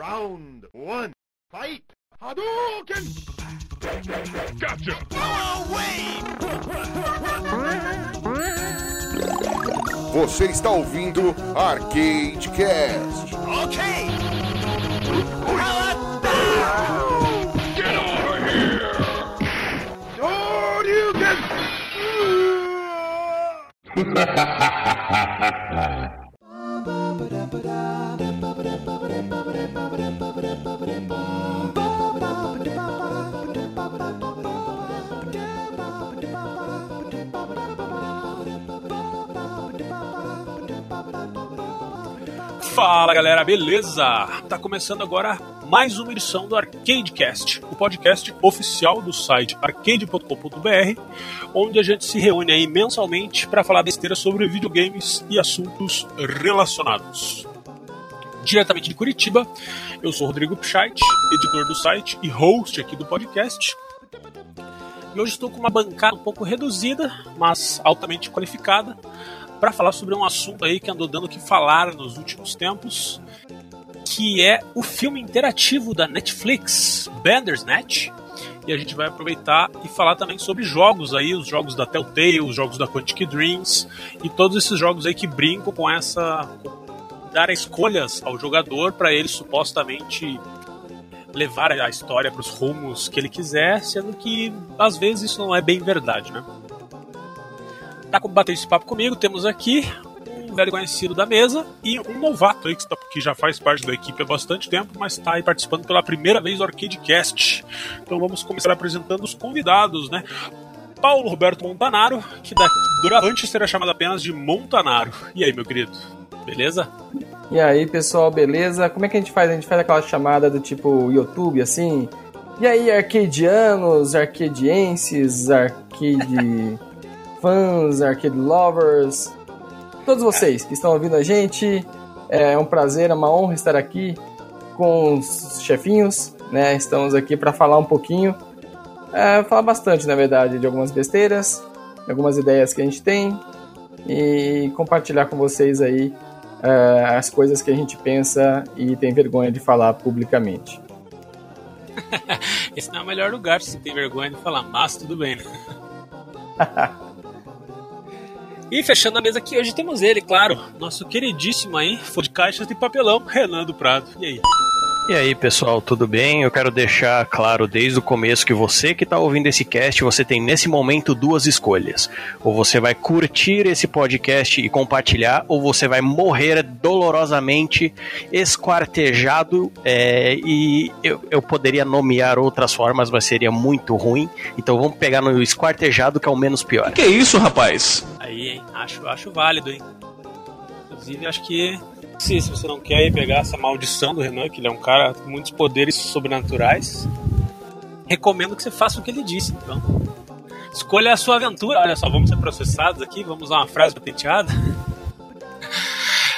Round one, fight! Hadouken! Gotcha! Você está ouvindo Arcade Cast. Okay! Get over here! Hadouken! Fala galera, beleza? Tá começando agora mais uma edição do Arcadecast, o podcast oficial do site arcade.com.br, onde a gente se reúne aí mensalmente para falar besteira sobre videogames e assuntos relacionados. Diretamente de Curitiba, eu sou Rodrigo Pichait, editor do site e host aqui do podcast. E hoje estou com uma bancada um pouco reduzida, mas altamente qualificada, para falar sobre um assunto aí que andou dando que falar nos últimos tempos, que é o filme interativo da Netflix, Bandersnatch. E a gente vai aproveitar e falar também sobre jogos aí, os jogos da Telltale, os jogos da Quantic Dreams e todos esses jogos aí que brincam com essa dar escolhas ao jogador para ele supostamente levar a história para os rumos que ele quiser, sendo que às vezes isso não é bem verdade, né? Tá com bater esse papo comigo, temos aqui um velho conhecido da mesa e um novato aí que já faz parte da equipe há bastante tempo, mas está aí participando pela primeira vez do Arcadecast. Então vamos começar apresentando os convidados, né? Paulo Roberto Montanaro, que daqui, durante será chamado apenas de Montanaro. E aí, meu querido? Beleza? E aí, pessoal, beleza? Como é que a gente faz? A gente faz aquela chamada do tipo YouTube, assim? E aí, arcadianos, arcadienses, arcade fãs, arcade lovers, todos vocês que estão ouvindo a gente, é um prazer, é uma honra estar aqui com os chefinhos, né? Estamos aqui para falar um pouquinho, é, falar bastante, na verdade, de algumas besteiras, algumas ideias que a gente tem e compartilhar com vocês aí é, as coisas que a gente pensa e tem vergonha de falar publicamente. Esse não é o melhor lugar se tem vergonha de falar, mas tudo bem, né? E fechando a mesa aqui, hoje temos ele, claro, nosso queridíssimo aí, fã de caixas de papelão, Renan do Prado. E aí? E aí, pessoal, tudo bem? Eu quero deixar claro desde o começo que você que está ouvindo esse cast, você tem nesse momento duas escolhas. Ou você vai curtir esse podcast e compartilhar, ou você vai morrer dolorosamente esquartejado. é, e eu, eu poderia nomear outras formas, mas seria muito ruim. Então vamos pegar no esquartejado, que é o menos pior. Que isso, rapaz? Aí, hein? Acho, acho válido, hein? Inclusive, acho que se, se você não quer ir pegar essa maldição do Renan, que ele é um cara com muitos poderes sobrenaturais, recomendo que você faça o que ele disse, então. Escolha a sua aventura. Olha só, vamos ser processados aqui, vamos usar uma frase patenteada.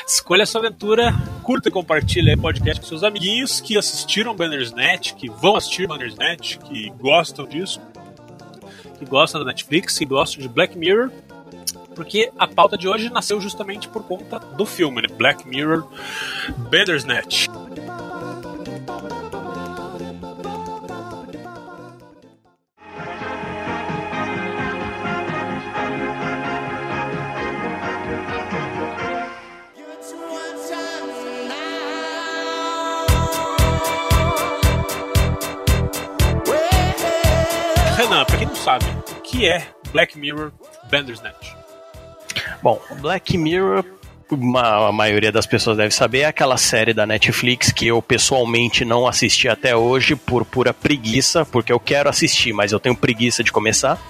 Escolha a sua aventura, curta e compartilha o podcast com seus amiguinhos que assistiram Bannersnet, que vão assistir Bannersnet, que gostam disso, que gostam da Netflix, que gostam de Black Mirror porque a pauta de hoje nasceu justamente por conta do filme, né? Black Mirror Bandersnatch. Renan, pra quem não sabe, o que é Black Mirror Bandersnatch? Bom, Black Mirror, uma, a maioria das pessoas deve saber, é aquela série da Netflix que eu pessoalmente não assisti até hoje por pura preguiça, porque eu quero assistir, mas eu tenho preguiça de começar.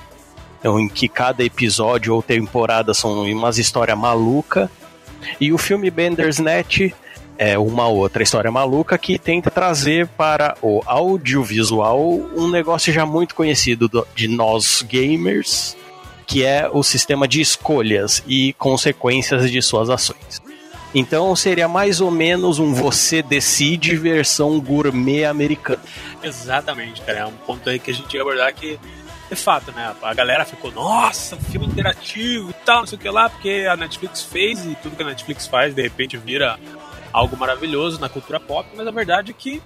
Então, em que cada episódio ou temporada são umas histórias maluca. E o filme Bandersnatch é uma outra história maluca que tenta trazer para o audiovisual um negócio já muito conhecido do- de nós gamers, que é o sistema de escolhas e consequências de suas ações. Então seria mais ou menos um você decide versão gourmet americano. Exatamente, cara. É um ponto aí que a gente ia abordar que é fato, né? A galera ficou, nossa, filme interativo e tal, não sei o que lá, porque a Netflix fez e tudo que a Netflix faz, de repente vira algo maravilhoso na cultura pop, mas a verdade é que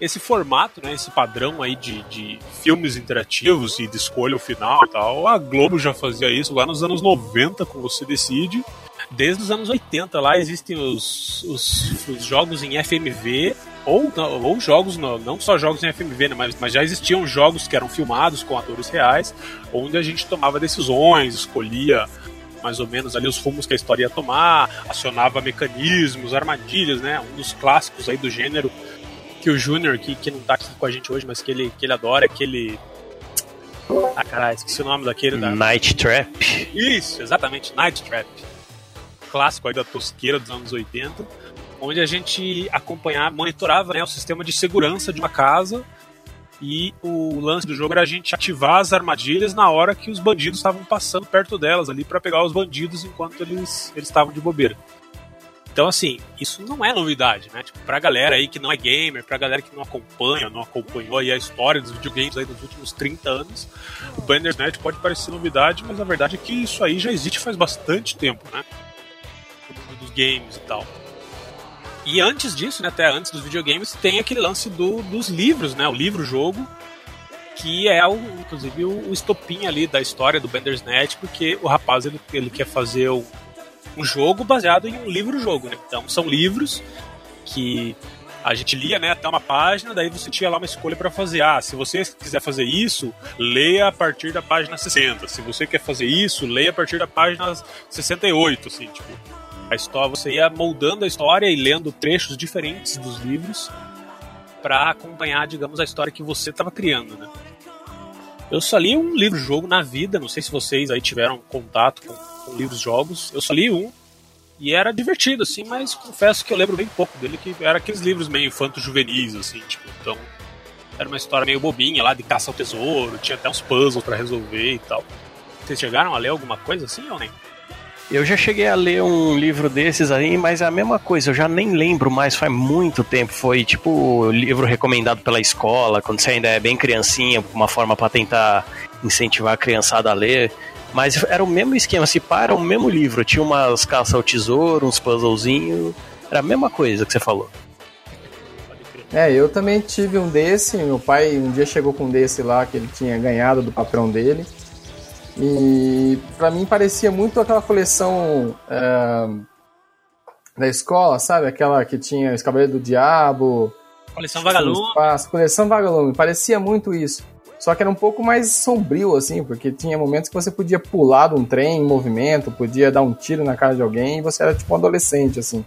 esse formato, né, esse padrão aí de, de filmes interativos e de escolha o final e tal, a Globo já fazia isso lá nos anos 90 com Você Decide. Desde os anos 80 lá existem os, os, os jogos em FMV, ou, ou jogos, não, não só jogos em FMV, né, mas, mas já existiam jogos que eram filmados com atores reais, onde a gente tomava decisões, escolhia mais ou menos ali os rumos que a história ia tomar, acionava mecanismos, armadilhas, né? Um dos clássicos aí do gênero que o Júnior, que, que não tá aqui com a gente hoje, mas que ele, que ele adora, aquele. Ah, caralho, esqueci o nome daquele. Da... Night Trap. Isso, exatamente, Night Trap. Clássico aí da tosqueira dos anos 80, onde a gente acompanhava, monitorava né, o sistema de segurança de uma casa e o lance do jogo era a gente ativar as armadilhas na hora que os bandidos estavam passando perto delas ali para pegar os bandidos enquanto eles eles estavam de bobeira. Então, assim, isso não é novidade, né? Tipo, pra galera aí que não é gamer, pra galera que não acompanha, não acompanhou aí a história dos videogames aí dos últimos 30 anos, o Bandersnatch pode parecer novidade, mas a verdade é que isso aí já existe faz bastante tempo, né? Dos games e tal. E antes disso, né, até antes dos videogames, tem aquele lance do, dos livros, né? O livro-jogo, que é, o, inclusive, o, o estopim ali da história do Bandersnatch, porque o rapaz ele, ele quer fazer um, um jogo baseado em um livro-jogo, né? Então são livros que a gente lia né, até uma página, daí você tinha lá uma escolha para fazer. Ah, se você quiser fazer isso, leia a partir da página 60. Se você quer fazer isso, leia a partir da página 68, assim, tipo a história, você ia moldando a história e lendo trechos diferentes dos livros para acompanhar, digamos, a história que você estava criando, né? Eu só li um livro-jogo na vida, não sei se vocês aí tiveram contato com, com livros-jogos. Eu só li um e era divertido, assim, mas confesso que eu lembro bem pouco dele, que era aqueles livros meio infanto-juvenis, assim, tipo, então era uma história meio bobinha lá de caça ao tesouro, tinha até uns puzzles para resolver e tal. Vocês chegaram a ler alguma coisa assim ou nem? Eu já cheguei a ler um livro desses aí, mas é a mesma coisa, eu já nem lembro mais, faz muito tempo. Foi tipo livro recomendado pela escola, quando você ainda é bem criancinha, uma forma para tentar incentivar a criançada a ler. Mas era o mesmo esquema, se pá, era o mesmo livro. Tinha umas caças ao tesouro, uns puzzlezinhos. Era a mesma coisa que você falou. É, eu também tive um desse. Meu pai um dia chegou com um desse lá que ele tinha ganhado do patrão dele. E para mim parecia muito aquela coleção é, da escola, sabe? Aquela que tinha os Cavaleiros do Diabo. Coleção Vagalume. Espaço, coleção Vagalume. Parecia muito isso. Só que era um pouco mais sombrio, assim, porque tinha momentos que você podia pular de um trem em movimento, podia dar um tiro na cara de alguém e você era tipo um adolescente, assim.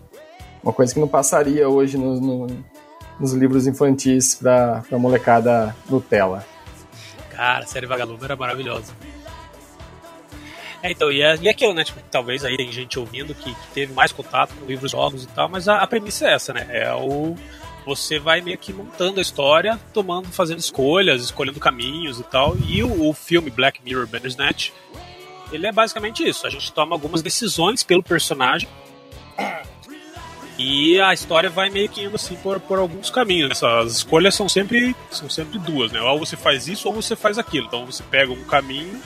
Uma coisa que não passaria hoje no, no, nos livros infantis pra, pra molecada Nutella. Cara, a série Vagalume era maravilhosa. É, então, e, é, e é aquilo, né? Tipo, talvez aí tem gente ouvindo que, que teve mais contato com livros jogos e tal, mas a, a, premissa é essa, né? É o. Você vai meio que montando a história, tomando, fazendo escolhas, escolhendo caminhos e tal. E o, o filme Black Mirror Bandersnatch, ele é basicamente isso. A gente toma algumas decisões pelo personagem. E a história vai meio que indo assim por, por alguns caminhos. As escolhas são sempre, são sempre duas, né? Ou você faz isso ou você faz aquilo. Então você pega um caminho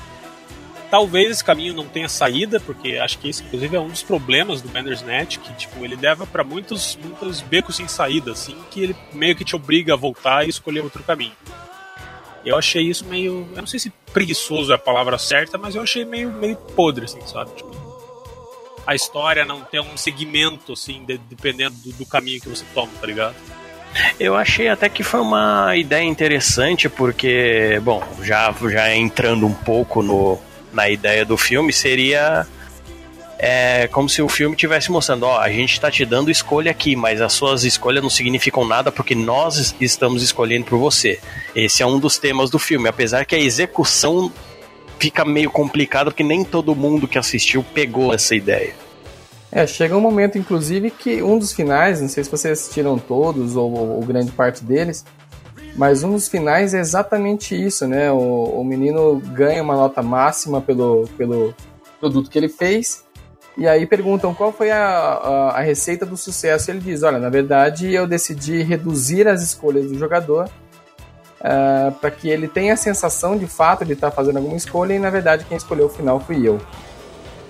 Talvez esse caminho não tenha saída, porque acho que esse, inclusive, é um dos problemas do Bandersnatch, que, tipo, ele leva para muitos, muitos becos sem saída, assim, que ele meio que te obriga a voltar e escolher outro caminho. Eu achei isso meio. Eu não sei se preguiçoso é a palavra certa, mas eu achei meio, meio podre, assim, sabe? Tipo, a história não tem um segmento, assim, de, dependendo do, do caminho que você toma, tá ligado? Eu achei até que foi uma ideia interessante, porque, bom, já, já entrando um pouco no, na ideia do filme seria é como se o filme estivesse mostrando, ó, a gente está te dando escolha aqui, mas as suas escolhas não significam nada porque nós estamos escolhendo por você. Esse é um dos temas do filme, apesar que a execução fica meio complicada porque nem todo mundo que assistiu pegou essa ideia. É, chega um momento, inclusive, que um dos finais, não sei se vocês assistiram todos ou, ou grande parte deles, mas um dos finais é exatamente isso, né? O, o menino ganha uma nota máxima pelo, pelo produto que ele fez. E aí perguntam qual foi a, a, a receita do sucesso. Ele diz: Olha, na verdade eu decidi reduzir as escolhas do jogador uh, para que ele tenha a sensação de fato de estar tá fazendo alguma escolha e na verdade quem escolheu o final fui eu.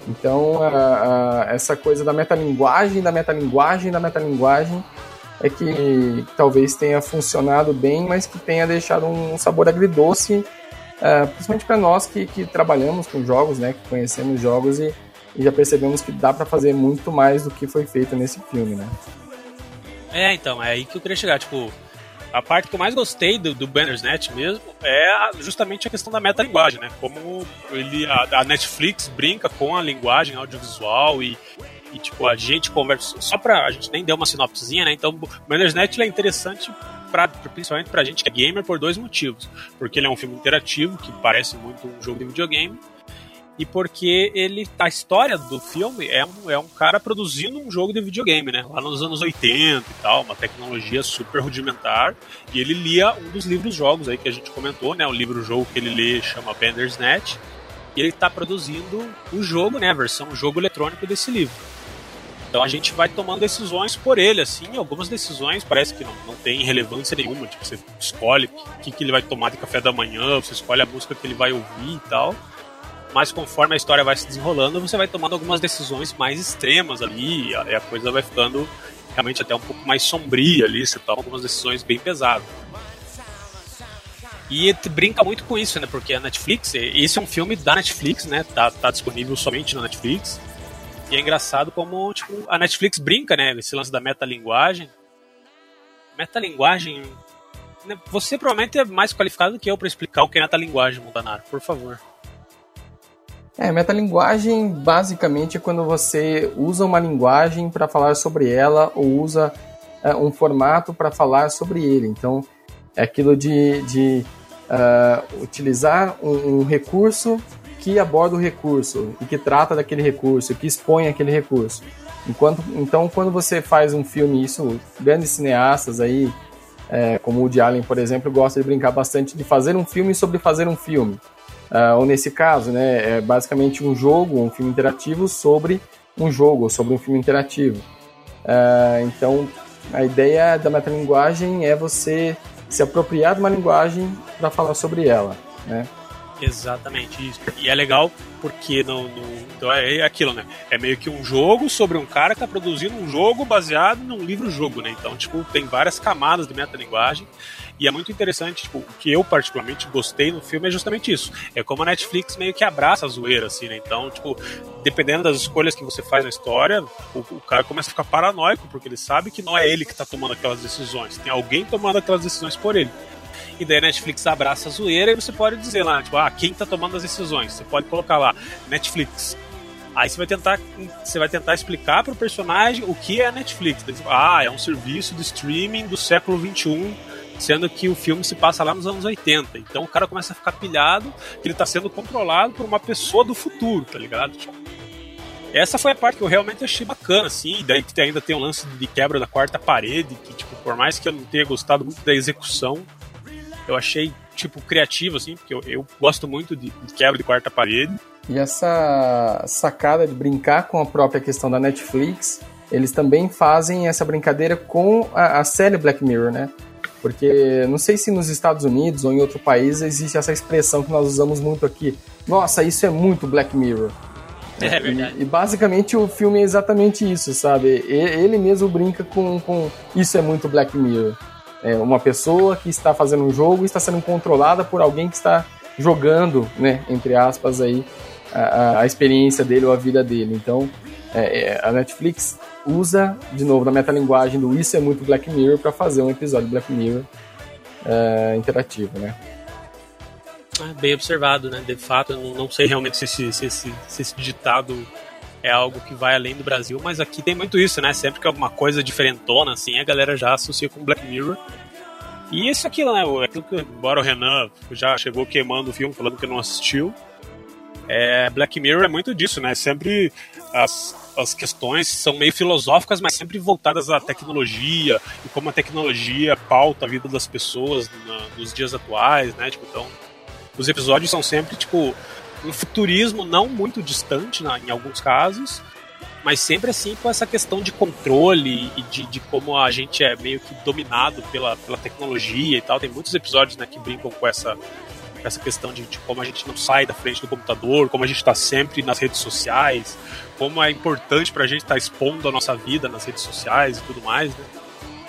Então, a, a, essa coisa da metalinguagem, da metalinguagem, da metalinguagem é que, talvez tenha funcionado bem, mas que tenha deixado um sabor agridoce, uh, principalmente para nós que, que trabalhamos com jogos, né, que conhecemos jogos e, e já percebemos que dá para fazer muito mais do que foi feito nesse filme, né? É, então, é aí que eu queria chegar, tipo, a parte que eu mais gostei do, do Bandersnatch mesmo é justamente a questão da metalinguagem, né? Como ele, a, a, Netflix brinca com a linguagem audiovisual e, e, tipo, a gente conversa. Só pra. A gente nem deu uma sinopsezinha, né? Então, o Bandersnatch é interessante pra, principalmente pra gente que é gamer por dois motivos. Porque ele é um filme interativo, que parece muito um jogo de videogame e porque ele a história do filme é um, é um cara produzindo um jogo de videogame, né? Lá nos anos 80 e tal, uma tecnologia super rudimentar. E ele lia um dos livros-jogos aí que a gente comentou, né? O livro-jogo que ele lê chama Bandersnatch. E ele está produzindo o jogo, né? A versão jogo eletrônico desse livro. Então a gente vai tomando decisões por ele, assim, algumas decisões parece que não, não tem relevância nenhuma, tipo, você escolhe o que, que ele vai tomar de café da manhã, você escolhe a música que ele vai ouvir e tal mas conforme a história vai se desenrolando, você vai tomando algumas decisões mais extremas ali, e a, a coisa vai ficando realmente até um pouco mais sombria ali, você toma algumas decisões bem pesadas. E brinca muito com isso, né? Porque a Netflix, esse é um filme da Netflix, né? Tá, tá disponível somente na Netflix. E é engraçado como tipo, a Netflix brinca, né? Esse lance da metalinguagem. Metalinguagem. Né, você provavelmente é mais qualificado do que eu para explicar o que é metalinguagem, Montanaro, por favor. É, metalinguagem basicamente é quando você usa uma linguagem para falar sobre ela ou usa é, um formato para falar sobre ele. Então, é aquilo de, de uh, utilizar um, um, recurso que aborda o recurso e que trata daquele recurso, que expõe aquele recurso. Enquanto, então, quando você faz um filme, isso, grandes cineastas aí, é, como o Woody Allen, por exemplo, gosta de brincar bastante de fazer um filme sobre fazer um filme. Uh, ou nesse caso, né, é basicamente um jogo, um filme interativo sobre um jogo, sobre um filme interativo. Uh, então, a ideia da metalinguagem é você se apropriar de uma linguagem para falar sobre ela, né? Exatamente isso. E é legal porque no, então é aquilo, né? É meio que um jogo sobre um cara que tá produzindo um jogo baseado num livro-jogo, né? Então, tipo, tem várias camadas de metalinguagem e é muito interessante, tipo, o que eu particularmente gostei no filme é justamente isso. É como a Netflix meio que abraça a zoeira, assim, né? Então, tipo, dependendo das escolhas que você faz na história, o, o cara começa a ficar paranoico, porque ele sabe que não é ele que tá tomando aquelas decisões, tem alguém tomando aquelas decisões por ele. E daí a Netflix abraça a zoeira e você pode dizer lá, tipo, ah, quem tá tomando as decisões? Você pode colocar lá, Netflix. Aí você vai tentar, você vai tentar explicar pro personagem o que é a Netflix. Ah, é um serviço de streaming do século 21 sendo que o filme se passa lá nos anos 80. Então o cara começa a ficar pilhado que ele tá sendo controlado por uma pessoa do futuro, tá ligado? Essa foi a parte que eu realmente achei bacana, assim, daí que ainda tem um lance de quebra da quarta parede, que, tipo, por mais que eu não tenha gostado muito da execução, eu achei, tipo, criativo, assim, porque eu, eu gosto muito de, de quebra de quarta parede. E essa sacada de brincar com a própria questão da Netflix, eles também fazem essa brincadeira com a, a série Black Mirror, né? Porque não sei se nos Estados Unidos ou em outro país existe essa expressão que nós usamos muito aqui. Nossa, isso é muito Black Mirror. É verdade. E, e basicamente o filme é exatamente isso, sabe? Ele mesmo brinca com, com isso é muito Black Mirror. É uma pessoa que está fazendo um jogo e está sendo controlada por alguém que está jogando, né, entre aspas aí, a, a experiência dele ou a vida dele. Então, é, é, a Netflix usa, de novo, na metalinguagem do Isso é muito Black Mirror para fazer um episódio Black Mirror é, interativo, né? Ah, bem observado, né? De fato, eu não sei realmente se esse, se, esse, se esse ditado é algo que vai além do Brasil, mas aqui tem muito isso, né? Sempre que é alguma coisa diferentona, assim, a galera já associa com Black Mirror. E isso aqui, né? Aquilo que, embora o Renan já chegou queimando o filme, falando que não assistiu, é, Black Mirror é muito disso, né? Sempre as, as questões são meio filosóficas, mas sempre voltadas à tecnologia e como a tecnologia pauta a vida das pessoas na, nos dias atuais, né? Tipo, então, os episódios são sempre, tipo, um futurismo não muito distante em alguns casos, mas sempre assim com essa questão de controle e de, de, como a gente é meio que dominado pela, pela tecnologia e tal. Tem muitos episódios né, que brincam com essa essa questão de, de, como a gente não sai da frente do computador, como a gente está sempre nas redes sociais, como é importante para a gente estar tá expondo a nossa vida nas redes sociais e tudo mais, né?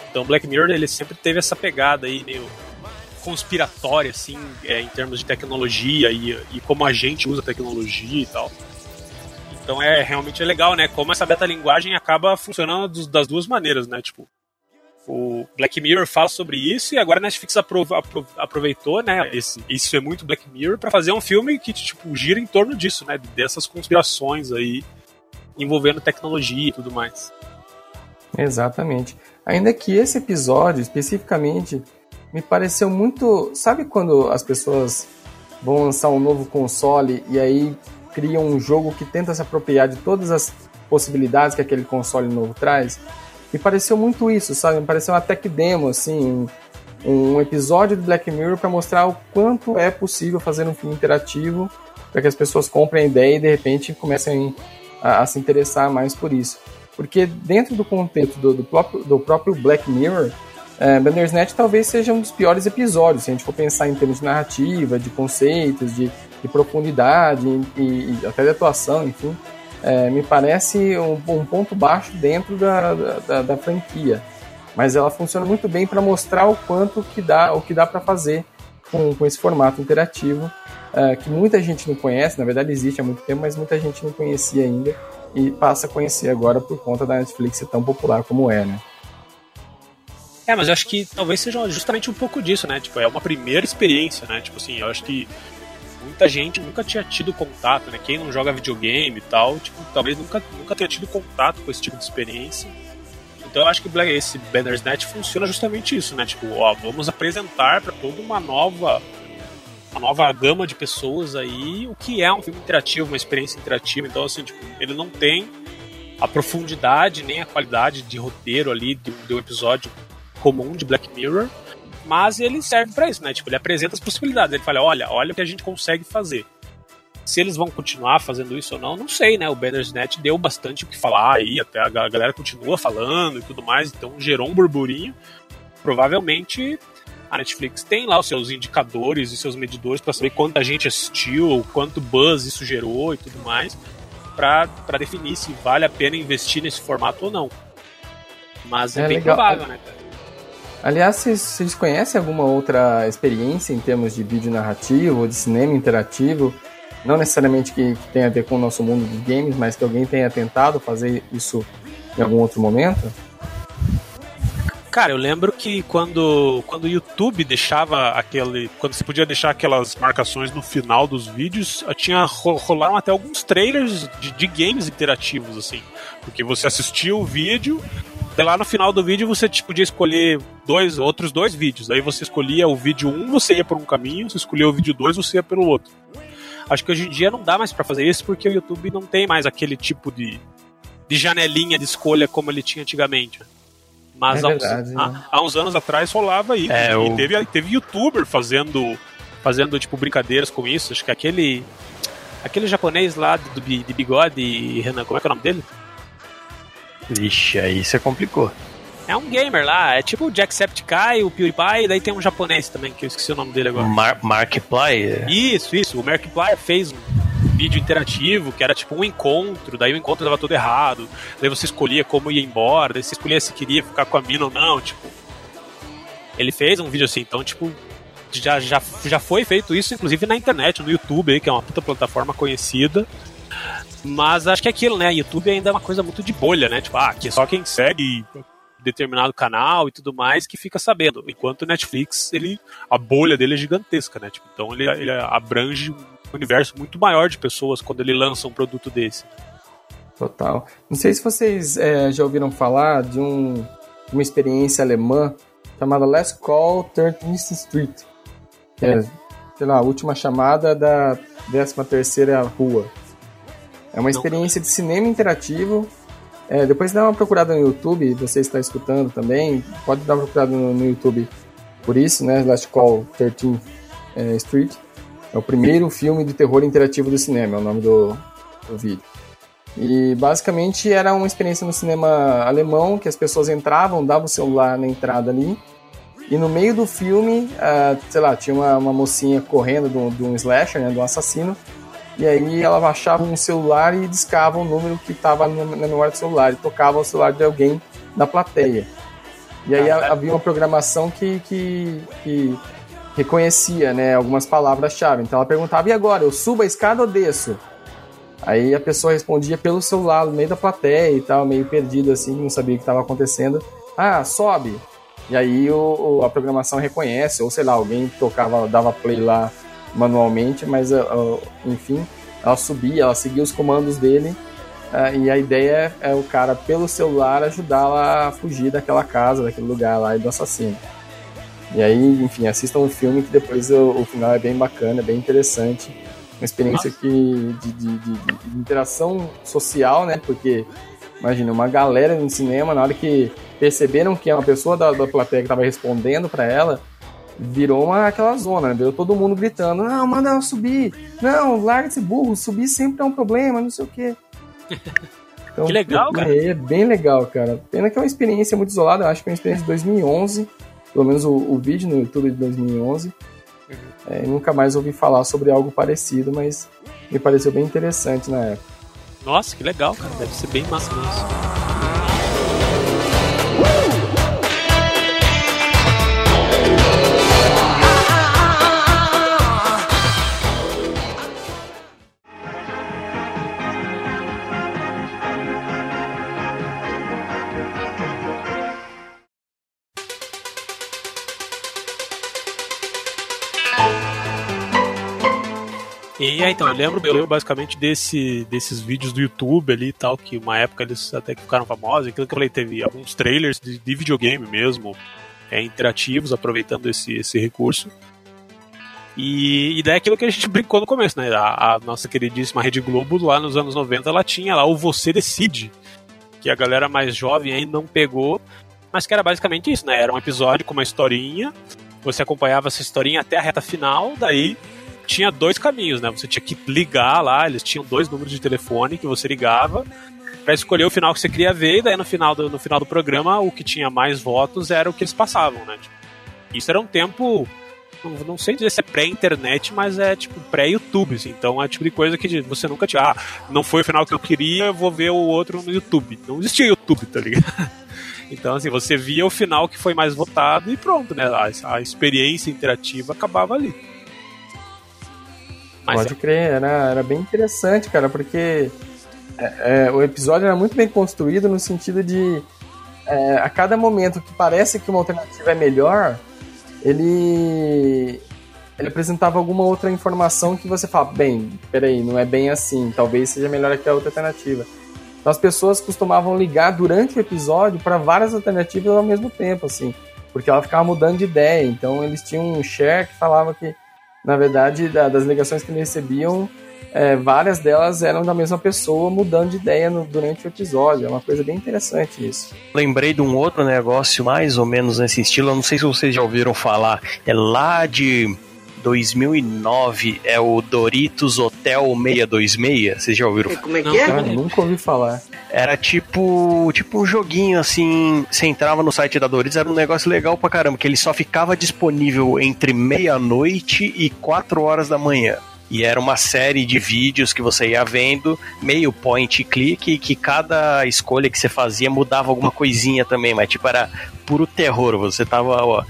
Então Black Mirror ele sempre teve essa pegada aí meio conspiratória assim, é, em termos de tecnologia e, e como a gente usa tecnologia e tal. Então é realmente é legal, né? Como essa metalinguagem acaba funcionando das duas maneiras, né? Tipo, o Black Mirror fala sobre isso e agora a Netflix aproveitou, né? Esse, isso é muito Black Mirror para fazer um filme que tipo gira em torno disso, né? Dessas conspirações aí envolvendo tecnologia e tudo mais. Exatamente. Ainda que esse episódio especificamente me pareceu muito, sabe quando as pessoas vão lançar um novo console e aí criam um jogo que tenta se apropriar de todas as possibilidades que aquele console novo traz? Me pareceu muito isso, sabe? Me pareceu uma tech demo, assim, um, um episódio do Black Mirror para mostrar o quanto é possível fazer um filme interativo para que as pessoas comprem a ideia e de repente comecem a, a, se interessar mais por isso. Porque dentro do contexto do, do, próprio, do próprio Black Mirror, é, Bandersnatch talvez seja um dos piores episódios, se a gente for pensar em termos de narrativa, de conceitos, de, de profundidade e, e, até de atuação, enfim é, me parece um, um, ponto baixo dentro da, da, da, franquia. Mas ela funciona muito bem para mostrar o quanto que dá, o que dá para fazer com, com esse formato interativo, é, que muita gente não conhece, na verdade existe há muito tempo, mas muita gente não conhecia ainda e passa a conhecer agora por conta da Netflix ser tão popular como é, né? É, mas eu acho que talvez seja justamente um pouco disso, né? Tipo, é uma primeira experiência, né? Tipo assim, eu acho que muita gente nunca tinha tido contato, né? Quem não joga videogame e tal, tipo, talvez nunca, nunca tenha tido contato com esse tipo de experiência. Então eu acho que esse Bandersnatch funciona justamente isso, né? Tipo, ó, vamos apresentar para toda uma nova uma nova gama de pessoas aí o que é um filme interativo, uma experiência interativa. Então, assim, tipo, ele não tem a profundidade nem a qualidade de roteiro ali do, do episódio comum de Black Mirror, mas ele serve para isso, né? Tipo, ele apresenta as possibilidades. Ele fala: olha, olha o que a gente consegue fazer. Se eles vão continuar fazendo isso ou não, não sei, né? O Bandersnatch deu bastante o que falar aí, até a galera continua falando e tudo mais, então gerou um burburinho. Provavelmente a Netflix tem lá os seus indicadores e seus medidores para saber quanta gente assistiu, quanto buzz isso gerou e tudo mais, para definir se vale a pena investir nesse formato ou não. Mas é, é bem legal. provável, né, cara? Aliás, vocês, conhecem alguma outra experiência em termos de vídeo narrativo ou de cinema interativo? Não necessariamente que, que tenha a ver com o nosso mundo dos games, mas que alguém tenha tentado fazer isso em algum outro momento? Cara, eu lembro que quando, quando o YouTube deixava aquele. Quando você podia deixar aquelas marcações no final dos vídeos, tinha rolaram até alguns trailers de, de games interativos, assim. Porque você assistia o vídeo, lá no final do vídeo você tipo, podia escolher dois, outros dois vídeos. Aí você escolhia o vídeo 1, um, você ia por um caminho, você escolhia o vídeo 2, você ia pelo outro. Acho que hoje em dia não dá mais para fazer isso porque o YouTube não tem mais aquele tipo de, de janelinha de escolha como ele tinha antigamente. Mas é há, verdade, uns, né? há, há, uns anos atrás rolava isso. É, e teve, teve youtuber fazendo, fazendo tipo brincadeiras com isso. Acho que aquele. Aquele japonês lá do, de bigode, Renan, como é que é o nome dele? Vixe, aí você complicou. É um gamer lá, é tipo o Jacksepticeye, o PewDiePie, e daí tem um japonês também, que eu esqueci o nome dele agora. Mar Markiplier? Isso, isso. O Markiplier fez um vídeo interativo que era tipo um encontro, daí o encontro dava todo errado, daí você escolhia como ia embora, daí você escolhia se queria ficar com a mina ou não, tipo. Ele fez um vídeo assim, então, tipo, já, já, já foi feito isso, inclusive na internet, no YouTube, que é uma puta plataforma conhecida. Mas acho que é aquilo, né? YouTube ainda é uma coisa muito de bolha, né? Tipo, ah, que só quem segue determinado canal e tudo mais que fica sabendo. Enquanto o Netflix, ele, a bolha dele é gigantesca, né? Tipo, então ele, ele abrange um universo muito maior de pessoas quando ele lança um produto desse. Total. Não sei se vocês é, já ouviram falar de um, uma experiência alemã chamada Last Call 13th Street. Que é, sei lá, a última chamada da 13 terceira rua. É uma experiência de cinema interativo. É, depois dá uma procurada no YouTube, você está escutando também, pode dar uma procurada no, no YouTube por isso, né? Last Call 13 é, Street. É o primeiro filme de terror interativo do cinema, é o nome do, do vídeo. E basicamente era uma experiência no cinema alemão que as pessoas entravam, davam o celular na entrada ali E no meio do filme, uh, sei lá, tinha uma, uma mocinha correndo de um, slasher, né, de um assassino. E aí ela achava um celular e discava o número que estava na memória do celular. E tocava o celular de alguém da plateia. E aí ah, havia uma programação que, que, que reconhecia né, algumas palavras-chave. Então ela perguntava, e agora, eu subo a escada ou desço? Aí a pessoa respondia pelo celular, no meio da plateia e tal, meio perdido assim, não sabia o que estava acontecendo. Ah, sobe. E aí o, o, a programação reconhece, ou sei lá, alguém tocava, dava play lá manualmente, mas uh, enfim, ela subia, ela seguia os comandos dele. Uh, e a ideia é, o cara, pelo celular, ajudá-la a fugir daquela casa, daquele lugar lá e do assassino. E aí, enfim, assistam o filme que depois o, o final é bem bacana, é bem interessante. Uma experiência que, de, de, de, de interação social, né? Porque Imagina, uma galera no cinema, na hora que perceberam que é uma pessoa da, da plateia que estava respondendo para ela, virou uma, aquela zona, né? Virou todo mundo gritando: Não, manda ela subir. Não, larga esse burro, subir sempre é um problema, não sei o quê. Então, que legal, cara. É, bem legal, cara. Pena que é uma experiência muito isolada, eu acho que é uma experiência de 2011, pelo menos o, o vídeo no YouTube de 2011. Uhum. É, nunca mais ouvi falar sobre algo parecido, mas me pareceu bem interessante na época. Nossa, que legal, cara. Deve ser bem massa mesmo. E é, então, eu lembro, eu lembro basicamente desse, desses vídeos do YouTube ali e tal, que uma época eles até que ficaram famosos. Aquilo que eu falei, teve alguns trailers de, de videogame mesmo, é, interativos, aproveitando esse, esse recurso. E, e daí aquilo que a gente brincou no começo, né? A, a, nossa queridíssima Rede Globo, lá nos anos 90, ela tinha lá o Você Decide, que a galera mais jovem aí não pegou, mas que era basicamente isso, né? Era um episódio com uma historinha, você acompanhava essa historinha até a reta final, daí tinha dois caminhos, né? Você tinha que ligar lá, eles tinham dois números de telefone que você ligava para escolher o final que você queria ver, e daí no final, do, no final do programa o que tinha mais votos era o que eles passavam, né? Tipo, isso era um tempo. Não, sei dizer se é pré-internet, mas é tipo pré-YouTube, assim. Então é tipo de coisa que você nunca tinha. Ah, não foi o final que eu queria, eu vou ver o outro no YouTube. Não existia YouTube, tá ligado? Então, assim, você via o final que foi mais votado e pronto, né? A, a experiência interativa acabava ali. Mas Pode é. crer, era, era bem interessante, cara, porque é, é, o episódio era muito bem construído no sentido de é, a cada momento que parece que uma alternativa é melhor, ele ele apresentava alguma outra informação que você fala, bem, peraí, não é bem assim, talvez seja melhor que a outra alternativa. Então as pessoas costumavam ligar durante o episódio para várias alternativas ao mesmo tempo, assim, porque ela ficava mudando de ideia. Então eles tinham um share que falava que na verdade, da, das ligações que eles recebiam, é, várias delas eram da mesma pessoa mudando de ideia no, durante o episódio. É uma coisa bem interessante isso. Lembrei de um outro negócio mais ou menos nesse estilo, eu não sei se vocês já ouviram falar, é lá de 2009 é o Doritos Hotel 626. Vocês já ouviram? Como é que é? nunca ouvi falar. Era tipo, tipo um joguinho assim, você entrava no site da Doritos, era um negócio legal pra caramba, que ele só ficava disponível entre meia-noite e 4 horas da manhã. E era uma série de vídeos que você ia vendo, meio point click, que cada escolha que você fazia mudava alguma coisinha também, mas tipo era puro terror. Você tava ó,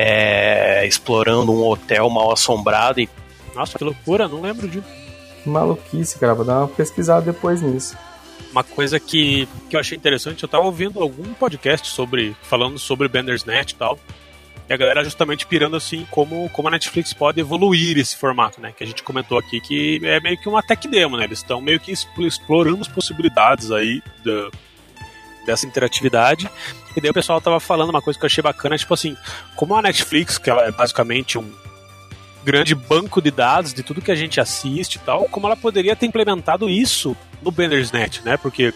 é, explorando um hotel mal assombrado. E... Nossa, que loucura, não lembro de. Maluquice, cara, vou dar uma pesquisada depois nisso. Uma coisa que, que eu achei interessante, eu tava ouvindo algum podcast sobre falando sobre Bandersnatch e tal. E a galera justamente pirando assim como, como a Netflix pode evoluir esse formato, né? Que a gente comentou aqui que é meio que uma tech demo, né? Eles estão meio que explorando as possibilidades aí da, dessa interatividade. E daí o pessoal tava falando uma coisa que eu achei bacana, tipo assim, como a Netflix, que ela é basicamente um grande banco de dados de tudo que a gente assiste e tal, como ela poderia ter implementado isso no Bandersnet, né? Porque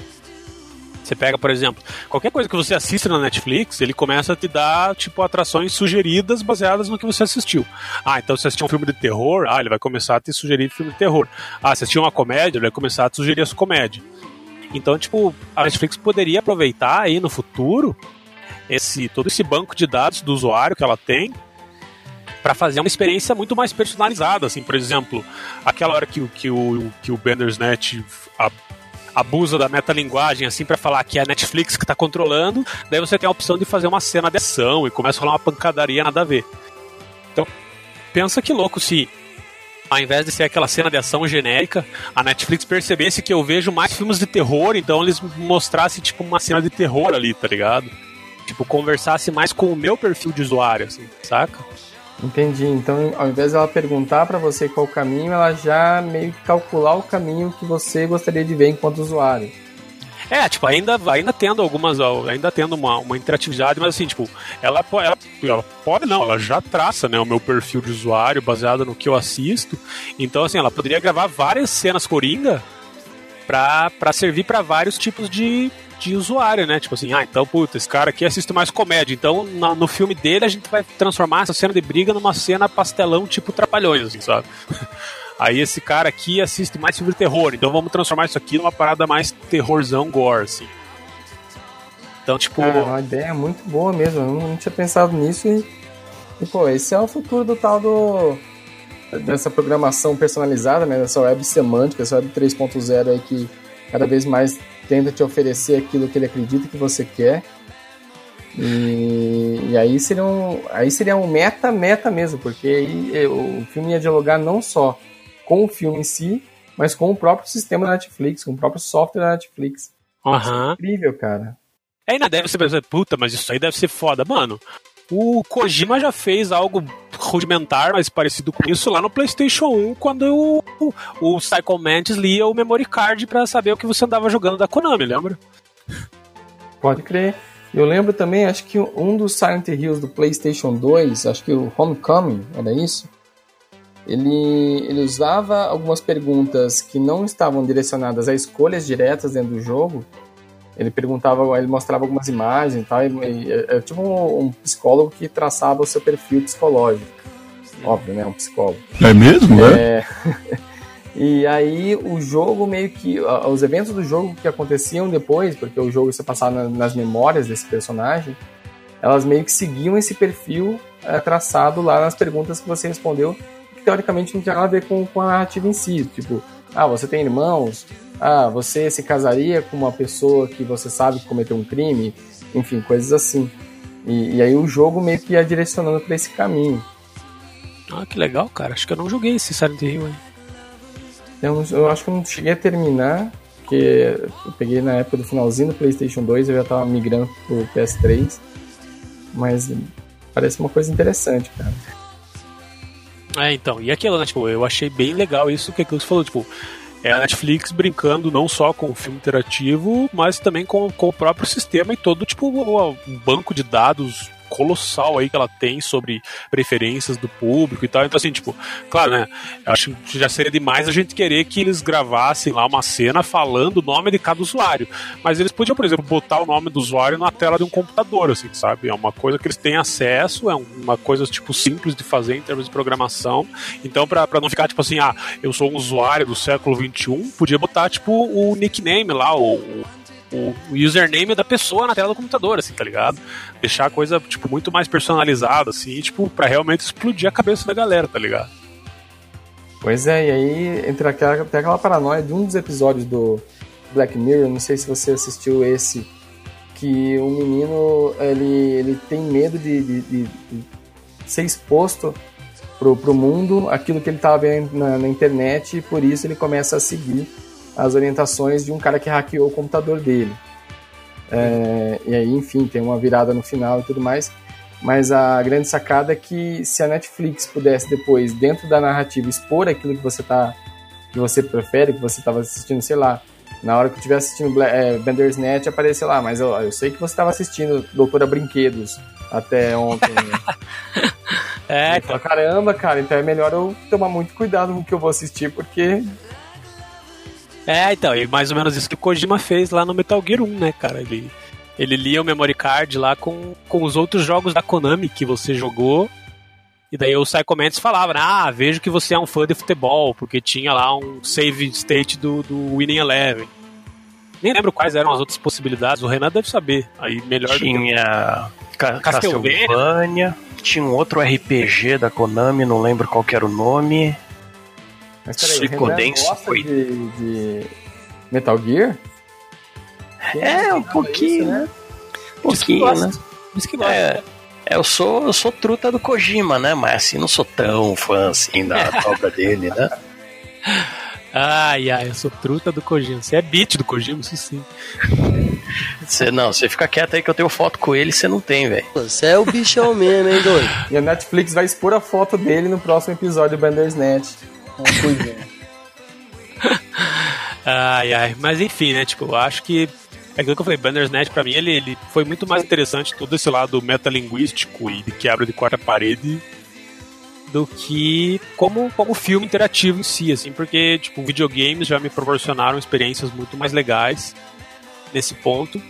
você pega, por exemplo, qualquer coisa que você assista na Netflix, ele começa a te dar, tipo, atrações sugeridas baseadas no que você assistiu. Ah, então se você assistiu um filme de terror, ah, ele vai começar a te sugerir filme de terror. Ah, se assistiu uma comédia, ele vai começar a te sugerir as comédias. Então, tipo, a Netflix poderia aproveitar aí no futuro esse todo esse banco de dados do usuário que ela tem para fazer uma experiência muito mais personalizada, assim, por exemplo, aquela hora que, o- que o que o Bandersnatch a- abusa da metalinguagem assim para falar que é a Netflix que tá controlando, daí você tem a opção de fazer uma cena de ação e começa a rolar uma pancadaria nada a ver. Então, pensa que louco se ao invés de ser aquela cena de ação genérica, a Netflix percebesse que eu vejo mais filmes de terror, então eles mostrassem tipo uma cena de terror ali, tá ligado? Tipo, conversasse mais com o meu perfil de usuário, assim, saca? Entendi. Então, ao invés dela perguntar pra você qual o caminho, ela já meio que calcular o caminho que você gostaria de ver enquanto usuário. É, tipo, ainda, ainda tendo algumas, ainda tendo uma, uma interatividade, mas assim, tipo, ela, ela, ela pode não, ela já traça, né, o meu perfil de usuário baseado no que eu assisto. Então, assim, ela poderia gravar várias cenas coringa pra servir pra vários tipos de, de usuário, né? Tipo assim, ah, então, puta, esse cara aqui assiste mais comédia. Então, na- no filme dele, a gente vai transformar essa cena de briga numa cena pastelão, tipo Trapalhões, assim, sabe? Aí esse cara aqui assiste mais filme de terror, então vamos transformar isso aqui numa parada mais terrorzão gore, assim. Então, tipo, é uma ideia muito boa mesmo. Eu não, não tinha pensado nisso e, e, pô, esse é o futuro do tal do. dessa programação personalizada, né? Dessa web semântica, essa web 3.0 aí que cada vez mais tenta te oferecer aquilo que ele acredita que você quer. E, e aí seria um, aí seria um meta meta mesmo, porque aí eh, o filme ia dialogar não só com o filme em si, mas com o próprio sistema da Netflix, com o próprio software da Netflix. aham. Incrível, cara. Aí ainda deve ser puta, mas isso aí deve ser foda. Mano, o Kojima já fez algo rudimentar, mas parecido com isso lá no PlayStation 1, quando o, o, o Psycho Mantis lia o memory card pra saber o que você andava jogando da Konami, lembra? Pode crer. Eu lembro também, acho que um dos Silent Hills do PlayStation 2, acho que o Homecoming, era isso? Ele, ele usava algumas perguntas que não estavam direcionadas a escolhas diretas dentro do jogo. Ele perguntava, ele mostrava algumas imagens e tal. e- É, é tipo um, um psicólogo que traçava o seu perfil psicológico. Óbvio, né? Um psicólogo. É mesmo, É. E aí o jogo meio que. Os eventos do jogo que aconteciam depois, porque o jogo se passava na- nas memórias desse personagem, elas meio que seguiam esse perfil é, traçado lá nas perguntas que você respondeu, teoricamente não tinha nada a ver com, com a narrativa em si. Tipo, ah, você tem irmãos? Ah, você se casaria com uma pessoa que você sabe que cometeu um crime? Enfim, coisas assim. E, e aí o jogo meio que ia direcionando para esse caminho. Ah, que legal, cara. Acho que eu não joguei esse Silent Hill aí. Eu, eu acho que eu não cheguei a terminar, porque eu peguei na época do finalzinho do PlayStation 2, eu já tava migrando pro PS3. Mas parece uma coisa interessante, cara. É, então, e aquilo, né, tipo, eu achei bem legal isso que aquilo você falou, tipo, é a Netflix brincando não só com o filme interativo, mas também com, com o próprio sistema e todo, tipo, um banco de dados colossal aí que ela tem sobre preferências do público e tal. Então, assim, tipo, claro, né? Eu acho que já seria demais a gente querer que eles gravassem lá uma cena falando o nome de cada usuário. Mas eles podiam, por exemplo, botar o nome do usuário na tela de um computador, assim, sabe? É uma coisa que eles têm acesso, é uma coisa, tipo, simples de fazer em termos de programação. Então, pra não ficar, tipo assim, ah, eu sou um usuário do século XXI, podia botar, tipo, o nickname lá, o, o o username da pessoa na tela do computador, assim, tá ligado? Deixar a coisa, tipo, muito mais personalizada, assim, tipo, pra realmente explodir a cabeça da galera, tá ligado? Pois é, e aí entra aquela, tem aquela paranoia de um dos episódios do Black Mirror, não sei se você assistiu esse, que o menino ele, ele tem medo de, de- de- de ser exposto pro, pro mundo aquilo que ele estava vendo na, na internet e por isso ele começa a seguir as orientações de um cara que hackeou o computador dele. É, e aí, enfim, tem uma virada no final e tudo mais. Mas a grande sacada é que se a Netflix pudesse depois, dentro da narrativa, expor aquilo que você tá. que você prefere, que você estava assistindo, sei lá. Na hora que eu estiver assistindo é, Bandersnatch, aparecer lá, mas eu, eu sei que você estava assistindo Doutora Brinquedos até ontem. né? É, falo, caramba, cara, então é melhor eu tomar muito cuidado com o que eu vou assistir, porque É, então, e mais ou menos isso que o Kojima fez lá no Metal Gear 1, né, cara? Ele, ele lia o memory card lá com, com os outros jogos da Konami que você jogou. E daí o Psycho Mantis falava, ah, vejo que você é um fã de futebol, porque tinha lá um save state do, do Winning Eleven. Nem lembro quais eram as outras possibilidades. O Renan deve saber. Aí melhor Tinha Ca- Castlevania. Tinha um outro RPG da Konami, não lembro qual era o nome. Mas peraí, o Suicoden Renan gosta foi- de, de Metal Gear? Quem É, um pouquinho, isso, né? Um Diz que pouquinho, gosta. né? Diz que gosta. É, é, eu sou, eu sou truta do Kojima, né? Mas assim, não sou tão fã assim da obra dele, né? Ai, ai, eu sou truta do Kojima. Você é beat do Kojima, isso sim. Você, não, você fica quieto aí que eu tenho foto com ele e você não tem, velho. Você é o bichão mesmo, hein, doido? E a Netflix vai expor a foto dele no próximo episódio do Bandersnatch. O Kojima. Ai, ai. Mas enfim, né? Tipo, eu acho que. É aquilo que eu falei, Bandersnatch, pra mim, ele, ele foi muito mais interessante todo esse lado metalinguístico e de quebra de quarta parede do que como, como filme interativo em si, assim, porque, tipo, videogames já me proporcionaram experiências muito mais legais nesse ponto.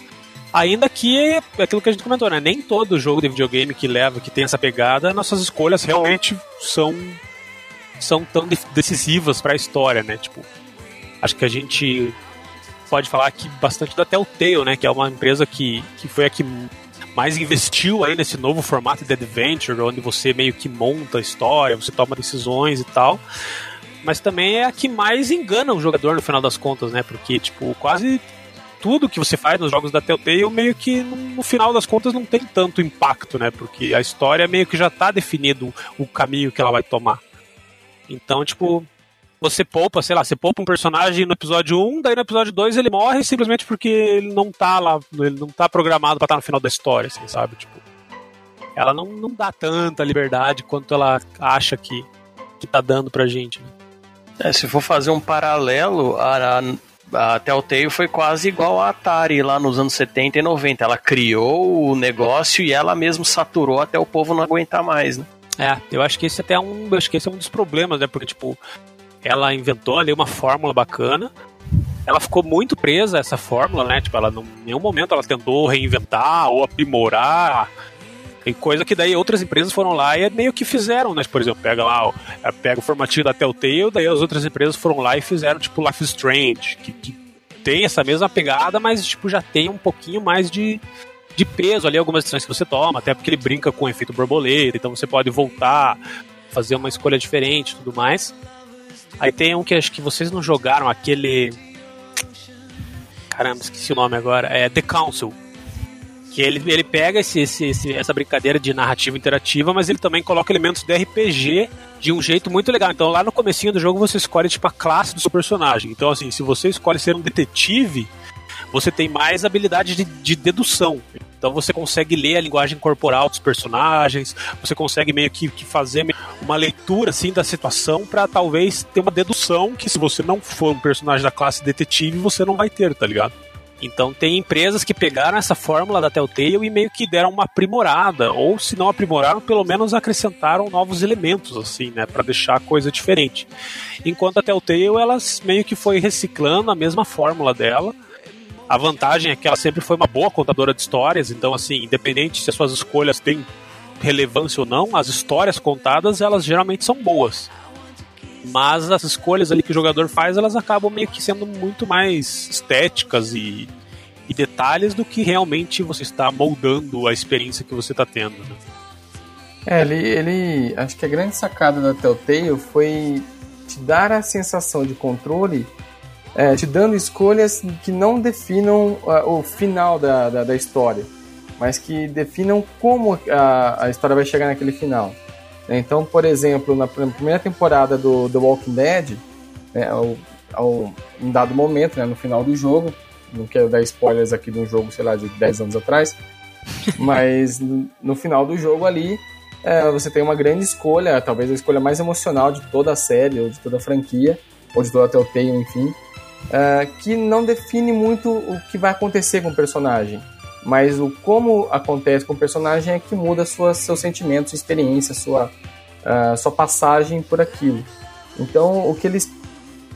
Ainda que é aquilo que a gente comentou, né? Nem todo jogo de videogame que leva, que tem essa pegada, nossas escolhas realmente são são tão de- decisivas para a história, né? Tipo, acho que a gente pode falar aqui bastante da Telltale, né? Que é uma empresa que, que foi a que mais investiu aí nesse novo formato de adventure, onde você meio que monta a história, você toma decisões e tal. Mas também é a que mais engana o jogador no final das contas, né? Porque, tipo, quase tudo que você faz nos jogos da Telltale meio que no, final das contas não tem tanto impacto, né? Porque a história meio que já tá definido o caminho que ela vai tomar. Então, tipo, você poupa, sei lá, você poupa um personagem no episódio 1, daí no episódio 2 ele morre simplesmente porque ele não tá lá, ele não tá programado pra estar no final da história, assim, sabe? Tipo, ela não, não dá tanta liberdade quanto ela acha que, que tá dando pra gente, né? É, se for fazer um paralelo, a, a, a Telltale foi quase igual a Atari lá nos anos 70 e 90. Ela criou o negócio e ela mesmo saturou até o povo não aguentar mais, né? É, eu acho que esse até é um, eu acho que esse é um dos problemas, né? Porque tipo, ela inventou ali uma fórmula bacana. Ela ficou muito presa a essa fórmula, né? Tipo, ela em nenhum momento ela tentou reinventar ou aprimorar. Tem coisa que daí outras empresas foram lá e meio que fizeram, né? Por exemplo, pega lá, ó, pega o formatinho da Telltale, daí as outras empresas foram lá e fizeram tipo Life is Strange, que, que tem essa mesma pegada, mas tipo já tem um pouquinho mais de, de peso ali, algumas decisões que você toma, até porque ele brinca com o efeito borboleta, então você pode voltar, fazer uma escolha diferente tudo mais. Aí tem um que acho que vocês não jogaram, aquele. Caramba, esqueci o nome agora. É The Council. Que ele, ele pega esse, esse, esse- essa brincadeira de narrativa interativa, mas ele também coloca elementos de RPG de um jeito muito legal. Então lá no comecinho do jogo você escolhe tipo a classe do seu personagem. Então assim, se você escolhe ser um detetive, você tem mais habilidade de, de dedução. Então você consegue ler a linguagem corporal dos personagens, você consegue meio que, que fazer uma leitura assim da situação pra talvez ter uma dedução que se você não for um personagem da classe detetive, você não vai ter, tá ligado? Então tem empresas que pegaram essa fórmula da Telltale e meio que deram uma aprimorada, ou se não aprimoraram, pelo menos acrescentaram novos elementos assim, né, Pra deixar a coisa diferente. Enquanto a Telltale ela meio que foi reciclando a mesma fórmula dela. A vantagem é que ela sempre foi uma boa contadora de histórias, então assim, independente se as suas escolhas têm relevância ou não, as histórias contadas elas geralmente são boas. Mas as escolhas ali que o jogador faz, elas acabam meio que sendo muito mais estéticas e, e detalhes do que realmente você está moldando a experiência que você está tendo. né? É, ele, ele. Acho que a grande sacada da Telltale foi te dar a sensação de controle, é, te dando escolhas que não definam ah, o final da, da, da história, mas que definam como a, a história vai chegar naquele final. Então, por exemplo, na pr- primeira temporada do The Walking Dead, né, ao, ao, em dado momento, né, no final do jogo, não quero dar spoilers aqui de um jogo, sei lá, de 10 anos atrás, mas no, no final do jogo ali, é, você tem uma grande escolha, talvez a escolha mais emocional de toda a série, ou de toda a franquia, ou de toda a Telltale, enfim, é, que não define muito o que vai acontecer com o personagem. Mas o como acontece com o personagem é que muda suas, seus sentimentos, experiência, sua, ah, sua passagem por aquilo. Então, o que eles,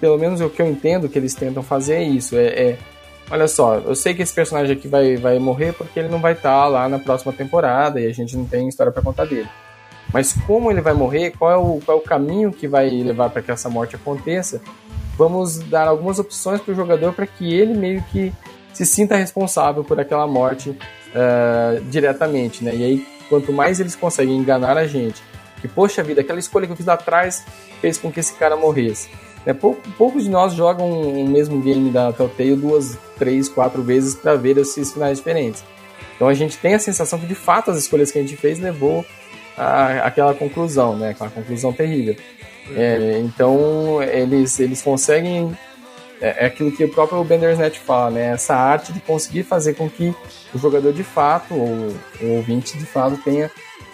pelo menos o que eu entendo que eles tentam fazer é isso: é, é olha só, eu sei que esse personagem aqui vai, vai morrer porque ele não vai estar lá na próxima temporada e a gente não tem história para contar dele. Mas como ele vai morrer, qual é o, qual é o caminho que vai levar para que essa morte aconteça? Vamos dar algumas opções para o jogador para que ele meio que se sinta responsável por aquela morte uh, diretamente, né? E aí, quanto mais eles conseguem enganar a gente, que poxa vida, aquela escolha que eu fiz lá atrás fez com que esse cara morresse. É, pou, poucos de nós jogam o mesmo game da Telltale duas, três, quatro vezes para ver esses finais diferentes. Então a gente tem a sensação que de fato as escolhas que a gente fez levou a, aquela conclusão, né? Aquela conclusão terrível. É, então eles, eles conseguem é, é, aquilo que o próprio Bandersnatch fala, né? Essa arte de conseguir fazer com que o jogador de fato, ou o ouvinte de fato, tenha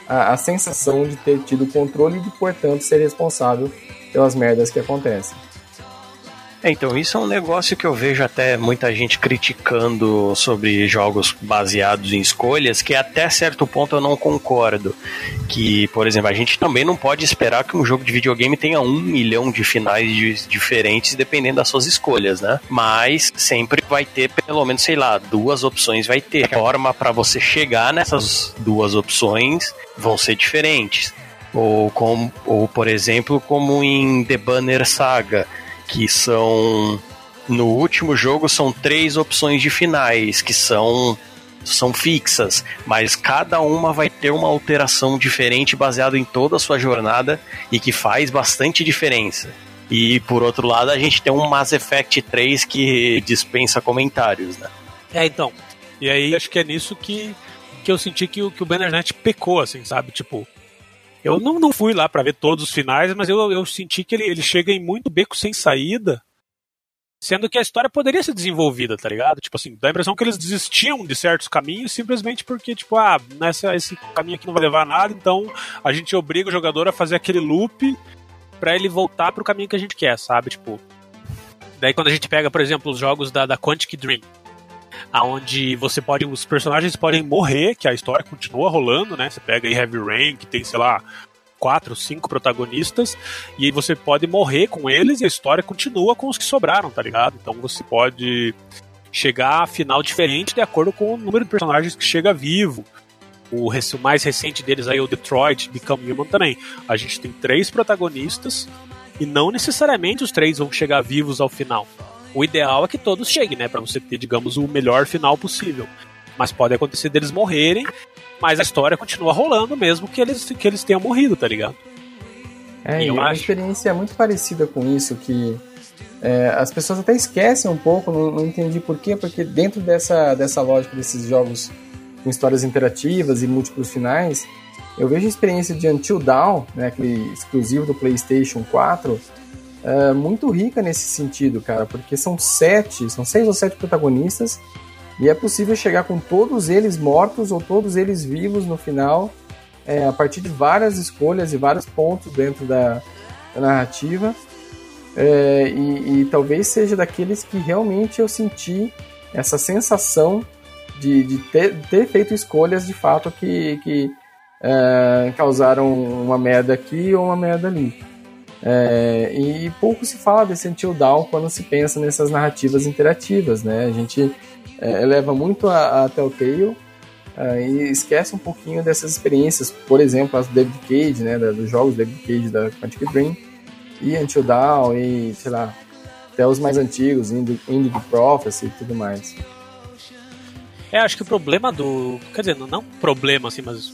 a, a sensação de ter tido controle e de, portanto, ser responsável pelas merdas que acontecem. É, então, isso é um negócio que eu vejo até muita gente criticando sobre jogos baseados em escolhas, que até certo ponto eu não concordo. Que, por exemplo, a gente também não pode esperar que um jogo de videogame tenha um milhão de finais de, diferentes dependendo das suas escolhas, né? Mas sempre vai ter, pelo menos, sei lá, duas opções vai ter. A forma para você chegar nessas duas opções vão ser diferentes. Ou, com, ou, por exemplo, como em The Banner Saga que são no último jogo são três opções de finais que são são fixas, mas cada uma vai ter uma alteração diferente baseado em toda a sua jornada e que faz bastante diferença. E por outro lado, a gente tem um Mass Effect 3 que dispensa comentários, né? É, então. E aí acho que é nisso que, que eu senti que, que o Bannernet pecou, assim, sabe? Tipo, eu não, não fui lá para ver todos os finais, mas eu, eu senti que ele, ele chega em muito beco sem saída, sendo que a história poderia ser desenvolvida, tá ligado? Tipo assim, dá a impressão que eles desistiam de certos caminhos simplesmente porque, tipo, ah, nessa, esse caminho aqui não vai levar a nada, então a gente obriga o jogador a fazer aquele loop para ele voltar pro caminho que a gente quer, sabe? Tipo. Daí quando a gente pega, por exemplo, os jogos da, da Quantic Dream, aonde você pode os personagens podem morrer, que a história continua rolando, né? Você pega aí Heavy Rain, que tem, sei lá, quatro, cinco protagonistas, e aí você pode morrer com eles e a história continua com os que sobraram, tá ligado? Então você pode chegar a final diferente de acordo com o número de personagens que chega vivo. O, mais recente deles aí, o Detroit Become Human também. A gente tem três protagonistas e não necessariamente os três vão chegar vivos ao final. O ideal é que todos cheguem, né? Pra você ter, digamos, o melhor final possível. Mas pode acontecer deles morrerem, mas a história continua rolando mesmo que eles, que eles tenham morrido, tá ligado? É, e uma acho... experiência muito parecida com isso, que é, as pessoas até esquecem um pouco, não, não entendi por quê, porque dentro dessa, dessa lógica desses jogos com histórias interativas e múltiplos finais, eu vejo a experiência de Until Dawn, né, aquele exclusivo do PlayStation 4, é, muito rica nesse sentido, cara, porque são sete, são seis ou sete protagonistas e é possível chegar com todos eles mortos ou todos eles vivos no final, é, a partir de várias escolhas e vários pontos dentro da, da narrativa. É, e, e, talvez seja daqueles que realmente eu senti essa sensação de, de ter, ter, feito escolhas de fato que, que é, causaram uma merda aqui ou uma merda ali. É, e pouco se fala desse Until Dawn quando se pensa nessas narrativas interativas, né? A gente é, leva muito a, a Telltale é, e esquece um pouquinho dessas experiências, por exemplo, as do David Cage, né? Dos jogos David Cage da Quantic Dream e Until Dawn e, sei lá, até os mais antigos, Indie Prophecy e tudo mais. É, acho que o problema do. Quer dizer, não, não problema, assim, mas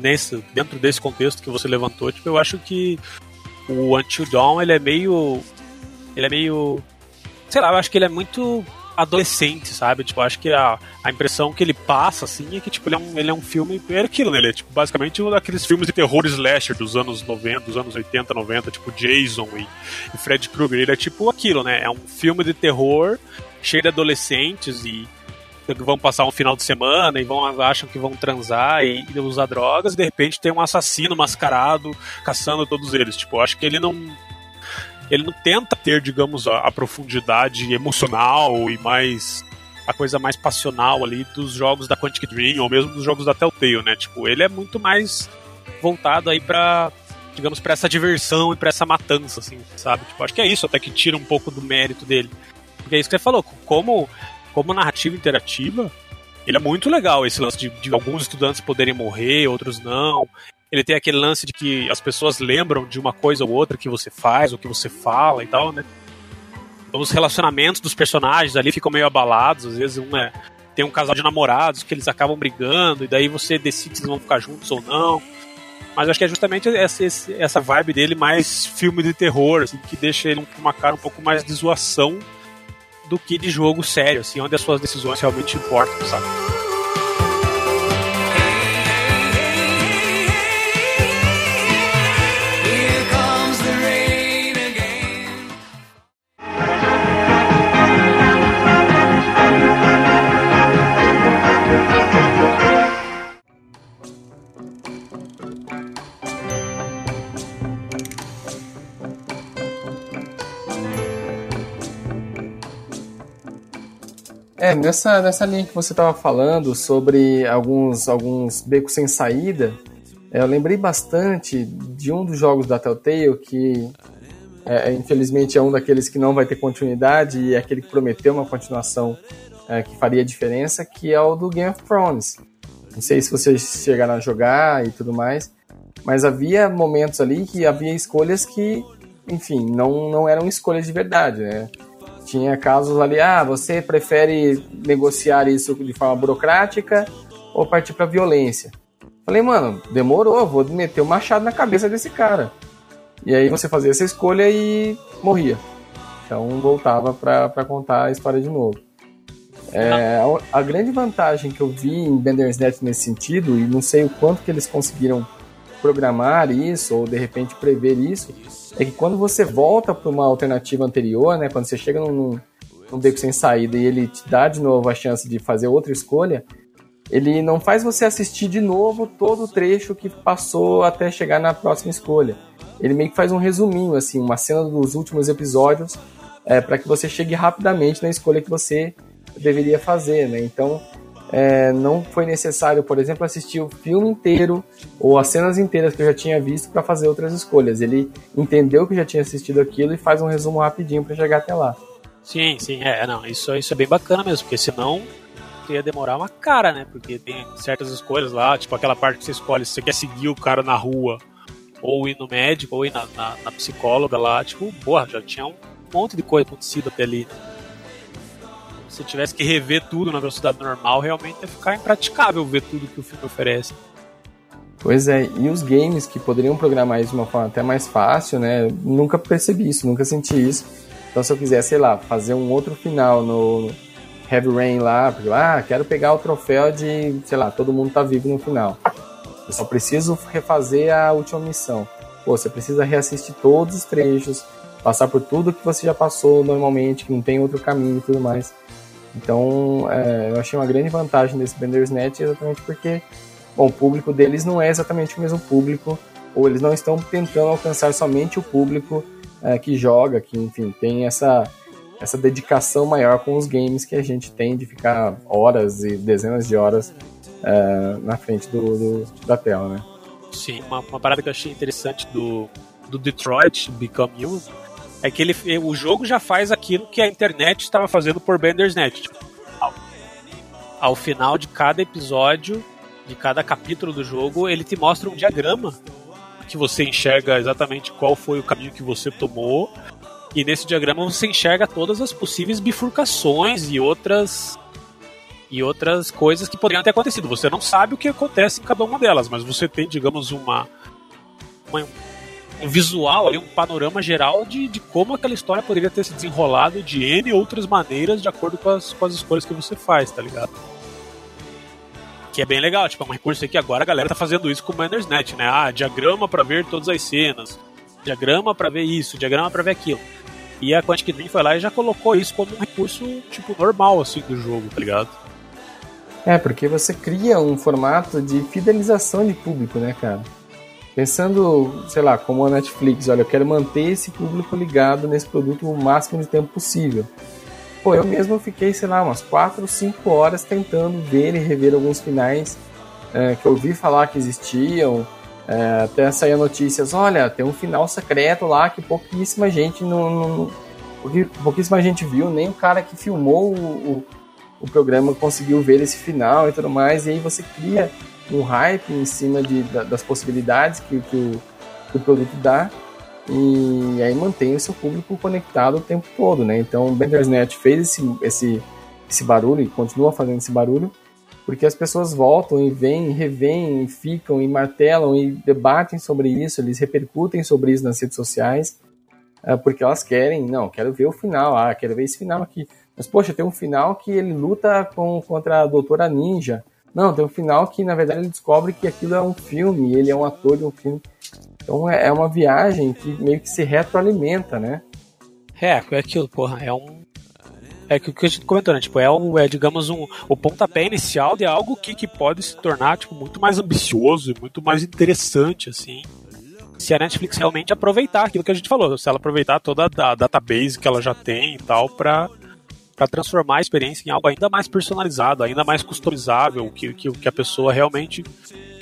nesse, dentro desse contexto que você levantou, tipo, eu acho que o Until Dawn, ele é meio. Ele é meio. Sei lá, eu acho que ele é muito adolescente, sabe? Tipo, acho que a, a impressão que ele passa, assim, é que, tipo, ele é um, ele é um filme. É aquilo, né? Ele é, tipo, basicamente um daqueles filmes de terror slasher dos anos 90, dos anos 80, 90, tipo Jason e, e Fred Krueger. Ele é tipo aquilo, né? É um filme de terror cheio de adolescentes e vão passar um final de semana e vão acham que vão transar e, e usar drogas e de repente tem um assassino mascarado caçando todos eles. Tipo, acho que ele não ele não tenta ter, digamos, a, a profundidade emocional e mais a coisa mais passional ali dos jogos da Quantic Dream ou mesmo dos jogos da Telltale, né? Tipo, ele é muito mais voltado aí para digamos, para essa diversão e para essa matança, assim, sabe? Tipo, acho que é isso até que tira um pouco do mérito dele. Porque é isso que você falou, como como narrativa interativa, ele é muito legal, esse lance de, de, alguns estudantes poderem morrer, outros não. Ele tem aquele lance de que as pessoas lembram de uma coisa ou outra que você faz, ou que você fala e tal, né? os relacionamentos dos personagens ali ficam meio abalados, às vezes um é tem um casal de namorados que eles acabam brigando e daí você decide se eles vão ficar juntos ou não. Mas acho que é justamente essa, essa vibe dele mais filme de terror, assim, que deixa ele com uma cara um pouco mais de zoação do que de jogo sério, assim, onde as suas decisões realmente importam, sabe? É, nessa, nessa linha que você estava falando sobre alguns, alguns becos sem saída, é, eu lembrei bastante de um dos jogos da Telltale que, é, infelizmente, é um daqueles que não vai ter continuidade e é aquele que prometeu uma continuação é, que faria diferença, que é o do Game of Thrones. Não sei se vocês chegaram a jogar e tudo mais, mas havia momentos ali que havia escolhas que, enfim, não, não eram escolhas de verdade, né? Tinha casos ali, ah, você prefere negociar isso de forma burocrática ou partir para violência? Falei, mano, demorou, vou meter o um machado na cabeça desse cara. E aí você fazia essa escolha e morria. Então voltava para contar a história de novo. É, a, a, grande vantagem que eu vi em Bandersnatch nesse sentido, e não sei o quanto que eles conseguiram programar isso ou de repente prever isso, é que quando você volta para uma alternativa anterior, né, quando você chega num, num beco sem saída e ele te dá de novo a chance de fazer outra escolha, ele não faz você assistir de novo todo o trecho que passou até chegar na próxima escolha. Ele meio que faz um resuminho, assim, uma cena dos últimos episódios, é, para que você chegue rapidamente na escolha que você deveria fazer, né? Então, é, não foi necessário, por exemplo, assistir o filme inteiro ou as cenas inteiras que eu já tinha visto para fazer outras escolhas. Ele entendeu que já tinha assistido aquilo e faz um resumo rapidinho para chegar até lá. Sim, sim, é, não, isso, isso é bem bacana mesmo, porque senão ia demorar uma cara, né? Porque tem certas escolhas lá, tipo aquela parte que você escolhe se você quer seguir o cara na rua, ou ir no médico, ou ir na, na, na psicóloga lá, tipo, porra, já tinha um monte de coisa acontecido até ali. Né? Se tivesse que rever tudo na velocidade normal, realmente ia ficar impraticável ver tudo que o filme oferece. Pois é, e os games que poderiam programar isso de uma forma até mais fácil, né? Nunca percebi isso, nunca senti isso. Então, se eu quiser, sei lá, fazer um outro final no Heavy Rain lá, porque, ah, quero pegar o troféu de, sei lá, todo mundo tá vivo no final. Eu só preciso refazer a última missão. Pô, você precisa reassistir todos os trechos, passar por tudo que você já passou normalmente, que não tem outro caminho e tudo mais. Então, é, eu achei uma grande vantagem desse Bandersnatch exatamente porque, bom, o público deles não é exatamente o mesmo público, ou eles não estão tentando alcançar somente o público é, que joga, que, enfim, tem essa, essa dedicação maior com os games que a gente tem de ficar horas e dezenas de horas é, na frente do, do, da tela, né? Sim, uma, uma parada que eu achei interessante do, do Detroit Become Human é que ele, o jogo já faz aquilo que a internet estava fazendo por Bandersnatch. Tipo, ao, ao final de cada episódio, de cada capítulo do jogo, ele te mostra um diagrama que você enxerga exatamente qual foi o caminho que você tomou. E nesse diagrama você enxerga todas as possíveis bifurcações e outras e outras coisas que poderiam ter acontecido. Você não sabe o que acontece em cada uma delas, mas você tem, digamos, uma, uma um visual, ali, um panorama geral de, de como aquela história poderia ter se desenrolado de N outras maneiras de acordo com as, com as escolhas que você faz, tá ligado? Que é bem legal, tipo, é um recurso que agora a galera tá fazendo isso com o Bandersnatch, né? Ah, diagrama para ver todas as cenas, diagrama para ver isso, diagrama para ver aquilo. E a Quantic Dream foi lá e já colocou isso como um recurso, tipo, normal, assim, do jogo, tá ligado? É, porque você cria um formato de fidelização de público, né, cara? Pensando, sei lá, como a Netflix, olha, eu quero manter esse público ligado nesse produto o máximo de tempo possível. Pô, eu mesmo fiquei, sei lá, umas 4 ou 5 horas tentando ver e rever alguns finais é, que eu ouvi falar que existiam. É, até sair notícias, olha, tem um final secreto lá que pouquíssima gente não, não pouquíssima gente viu, nem o cara que filmou o, o, o programa conseguiu ver esse final e tudo mais, e aí você cria um hype em cima de, das possibilidades que, que, o, que o produto dá. e aí mantém o seu público conectado o tempo todo, né? Então, o Bandersnatch fez esse, esse, esse barulho e continua fazendo esse barulho porque as pessoas voltam e vêm, revêm, e ficam e martelam e debatem sobre isso, eles repercutem sobre isso nas redes sociais, uh, porque elas querem, não, quero ver o final, ah, quero ver esse final aqui. Mas, poxa, tem um final que ele luta com, contra a Doutora Ninja. Não, tem um final que, na verdade, ele descobre que aquilo é um filme, ele é um ator de um filme. Então é, é uma viagem que meio que se retroalimenta, né? É, é aquilo, porra, é um é o que a gente comentou, né? Tipo, é, um, é digamos, um, o pontapé inicial de algo que, que pode se tornar, tipo, muito mais ambicioso e muito mais interessante, assim. Se a Netflix realmente aproveitar aquilo que a gente falou, se ela aproveitar toda a database que ela já tem e tal, pra, pra transformar a experiência em algo ainda mais personalizado, ainda mais customizável, que, que, que a pessoa realmente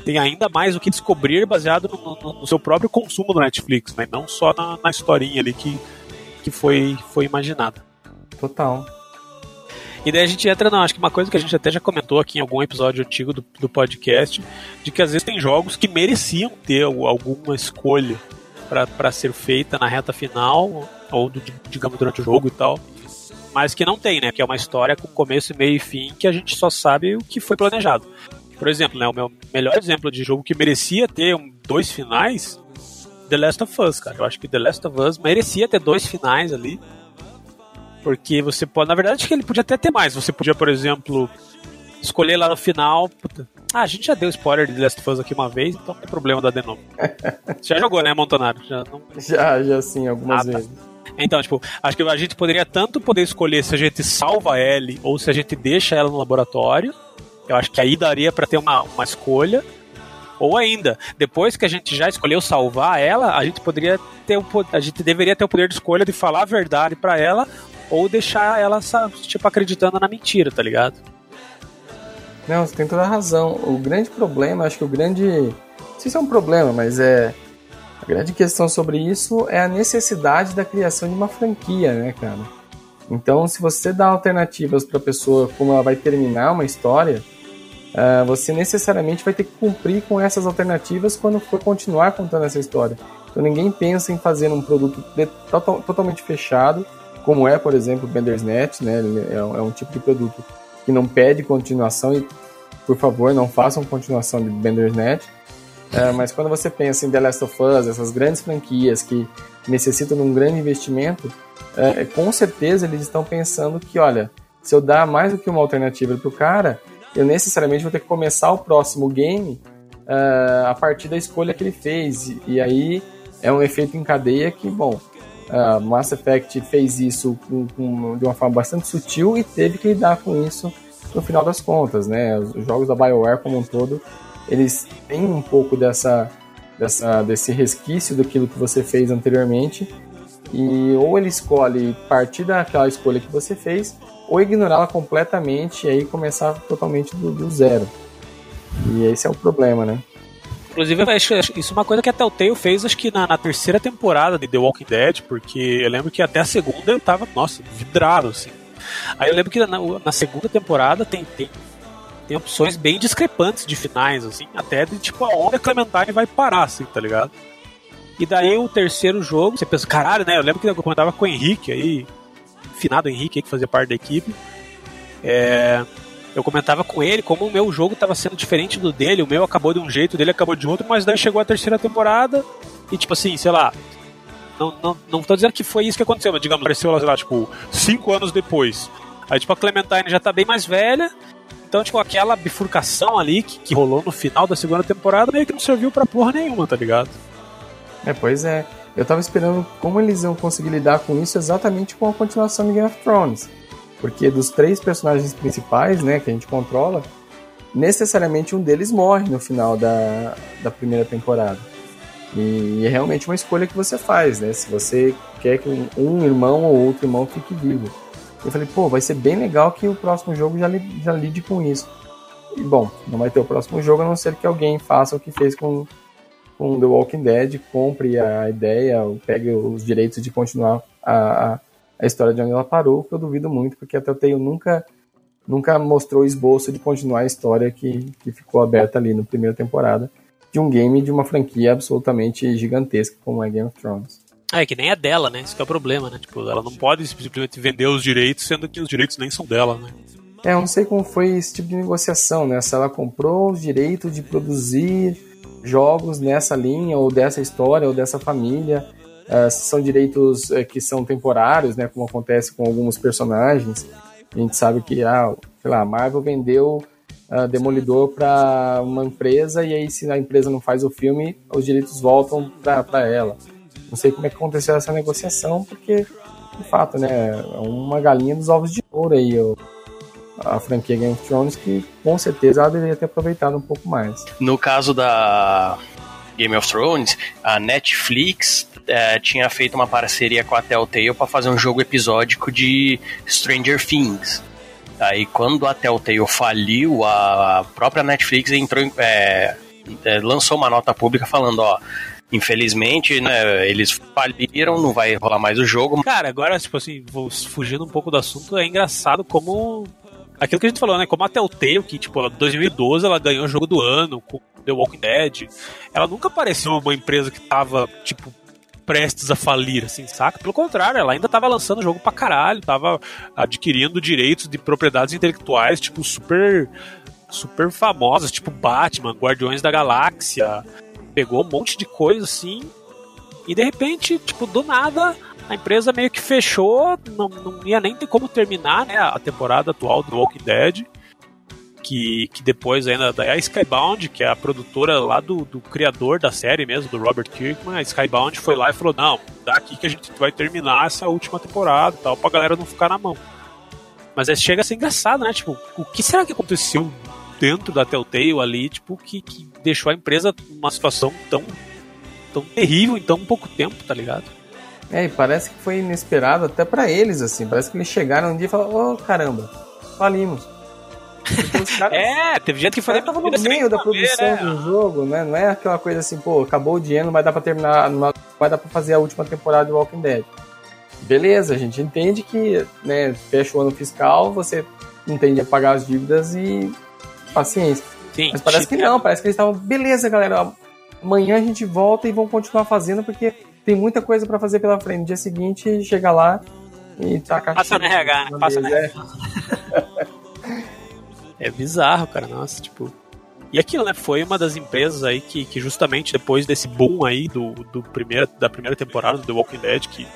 tem ainda mais o que descobrir baseado no, no, no seu próprio consumo do Netflix, né? Não só na, na historinha ali que, que foi, foi imaginada. Total. E daí a gente entra, não, acho que uma coisa que a gente até já comentou aqui em algum episódio antigo do, do podcast, de que às vezes tem jogos que mereciam ter alguma escolha para ser feita na reta final, ou digamos durante o jogo e tal, mas que não tem, né? Que é uma história com começo, meio e fim, que a gente só sabe o que foi planejado. Por exemplo, né, o meu melhor exemplo de jogo que merecia ter um, dois finais, The Last of Us, cara. Eu acho que The Last of Us merecia ter dois finais ali porque você pode. Na verdade, acho que ele podia até ter mais. Você podia, por exemplo, escolher lá no final. Puta, ah, a gente já deu spoiler de The Last of Us aqui uma vez, então não tem problema dar de novo. já jogou, né, Montanaro? Já, não... já, já sim, algumas ah, tá. Então, tipo, acho que a gente poderia tanto poder escolher se a gente salva Ellie ou se a gente deixa ela no laboratório. Eu acho que aí daria para ter uma, uma escolha. Ou ainda, depois que a gente já escolheu salvar ela, a gente poderia ter o, a gente deveria ter o poder de escolha de falar a verdade para ela ou deixar ela, tipo, acreditando na mentira, tá ligado? Não, você tem toda a razão. O grande problema, acho que o grande. Não sei se é um problema, mas é. A grande questão sobre isso é a necessidade da criação de uma franquia, né, cara? Então, se você dá alternativas para a pessoa como ela vai terminar uma história, uh, você necessariamente vai ter que cumprir com essas alternativas quando for continuar contando essa história. Então, ninguém pensa em fazer um produto de, total, totalmente fechado como é, por exemplo, o Bandersnatch, né? É é um tipo de produto que não pede continuação e, por favor, não façam continuação de Bandersnatch. É, mas quando você pensa em The Last of Us, essas grandes franquias que necessitam de um grande investimento, é, com certeza eles estão pensando que, olha, se eu dar mais do que uma alternativa para o cara, eu necessariamente vou ter que começar o próximo game uh, a partir da escolha que ele fez. E, e, aí é um efeito em cadeia que, bom, Uh, Mass Effect fez isso com, com, de uma forma bastante sutil e teve que lidar com isso no final das contas, né? Os jogos da BioWare como um todo, eles têm um pouco dessa, dessa desse resquício daquilo que você fez anteriormente e ou ele escolhe partir daquela escolha que você fez ou ignorá-la completamente e aí começar totalmente do, do zero. E esse é o problema, né? Inclusive, isso é uma coisa que a Telltale fez, acho que na, na, terceira temporada de The Walking Dead, porque eu lembro que até a segunda eu tava, nossa, vidrado, assim. Aí eu lembro que na, na segunda temporada tem, tem, tem opções bem discrepantes de finais, assim, até de tipo aonde a Clementine vai parar, assim, tá ligado? E daí o terceiro jogo, você pensa, caralho, né? Eu lembro que eu comentava com o Henrique aí, finado Henrique aí, que fazia parte da equipe. É eu comentava com ele como o meu jogo estava sendo diferente do dele, o meu acabou de um jeito, o dele acabou de outro, mas daí chegou a terceira temporada e, tipo assim, sei lá. Não, não, não tô dizendo que foi isso que aconteceu, mas digamos, apareceu lá, tipo, cinco anos depois. Aí, tipo, a Clementine já tá bem mais velha, então, tipo, aquela bifurcação ali que, que rolou no final da segunda temporada meio que não serviu pra porra nenhuma, tá ligado? É, pois é. Eu tava esperando como eles iam conseguir lidar com isso exatamente com a continuação de Game of Thrones. Porque dos três personagens principais, né, que a gente controla, necessariamente um deles morre no final da, da primeira temporada. E é realmente uma escolha que você faz, né? Se você quer que um, um irmão ou outro irmão fique vivo. Eu falei, pô, vai ser bem legal que o próximo jogo já, li, já lide com isso. E bom, não vai ter o próximo jogo a não ser que alguém faça o que fez com, com The Walking Dead, compre a ideia, pegue os direitos de continuar a, a história de onde ela parou, que eu duvido muito, porque a Telltale nunca, nunca mostrou esboço de continuar a história que, que ficou aberta ali na primeira temporada de um game de uma franquia absolutamente gigantesca como é Game of Thrones. É, que nem é dela, né? Isso que é o problema, né? Tipo, ela não pode simplesmente vender os direitos, sendo que os direitos nem são dela, né? É, eu não sei como foi esse tipo de negociação, né? Se ela comprou os direitos de produzir jogos nessa linha, ou dessa história, ou dessa família. Uh, são direitos uh, que são temporários, né? Como acontece com alguns personagens. A gente sabe que, ah, sei lá, a Marvel vendeu uh, Demolidor para uma empresa, e aí se a empresa não faz o filme, os direitos voltam para ela. Não sei como é que aconteceu essa negociação, porque, de fato, né? É uma galinha dos ovos de ouro aí, a franquia Game of Thrones, que com certeza ela deveria ter aproveitado um pouco mais. No caso da Game of Thrones, a Netflix é, tinha feito uma parceria com a Telltale para fazer um jogo episódico de Stranger Things. Aí quando a Telltale faliu, a própria Netflix entrou é, é, lançou uma nota pública falando, ó, infelizmente, né, eles faliram, não vai rolar mais o jogo. Cara, agora, tipo assim, vou fugindo um pouco do assunto, é engraçado como aquilo que a gente falou, né? Como a Telltale, que, tipo, em 2012 ela ganhou o jogo do ano com The Walking Dead. Ela nunca pareceu uma empresa que tava, tipo, prestes a falir, assim, saca? Pelo contrário, ela ainda tava lançando jogo pra caralho, tava adquirindo direitos de propriedades intelectuais, tipo, super super famosas, tipo Batman, Guardiões da Galáxia. Pegou um monte de coisa assim. E de repente, tipo, do nada, a empresa meio que fechou, não, não ia nem ter como terminar né, a temporada atual do Walking Dead. Que, que depois ainda é a Skybound, que é a produtora lá do, do criador da série mesmo, do Robert Kirkman, a Skybound foi lá e falou: Não, daqui que a gente vai terminar essa última temporada tal, pra galera não ficar na mão. Mas aí chega a ser engraçado, né? Tipo, o que será que aconteceu dentro da Telltale ali, tipo, que, que deixou a empresa numa situação tão, tão terrível em tão pouco tempo, tá ligado? É, e parece que foi inesperado até para eles, assim. Parece que eles chegaram um dia e falaram: Ô oh, caramba, falimos. Caras, é, teve gente que foi tava no meio da produção né? do jogo, né? Não é aquela coisa assim, pô, acabou o dinheiro, não vai dar pra terminar, não vai dar pra fazer a última temporada de Walking Dead. Beleza, a gente entende que, né, fecha o ano fiscal, você não tem de pagar as dívidas e paciência. Sim, Mas parece que não, parece que eles estavam, beleza, galera, amanhã a gente volta e vão continuar fazendo porque tem muita coisa para fazer pela frente. No dia seguinte, chega lá e tá a Passa no RH, né? Passa no RH. É bizarro, cara. Nossa, tipo. E aquilo, né? Foi uma das empresas aí que, que justamente depois desse boom aí do, do primeira, da primeira temporada do The Walking Dead, que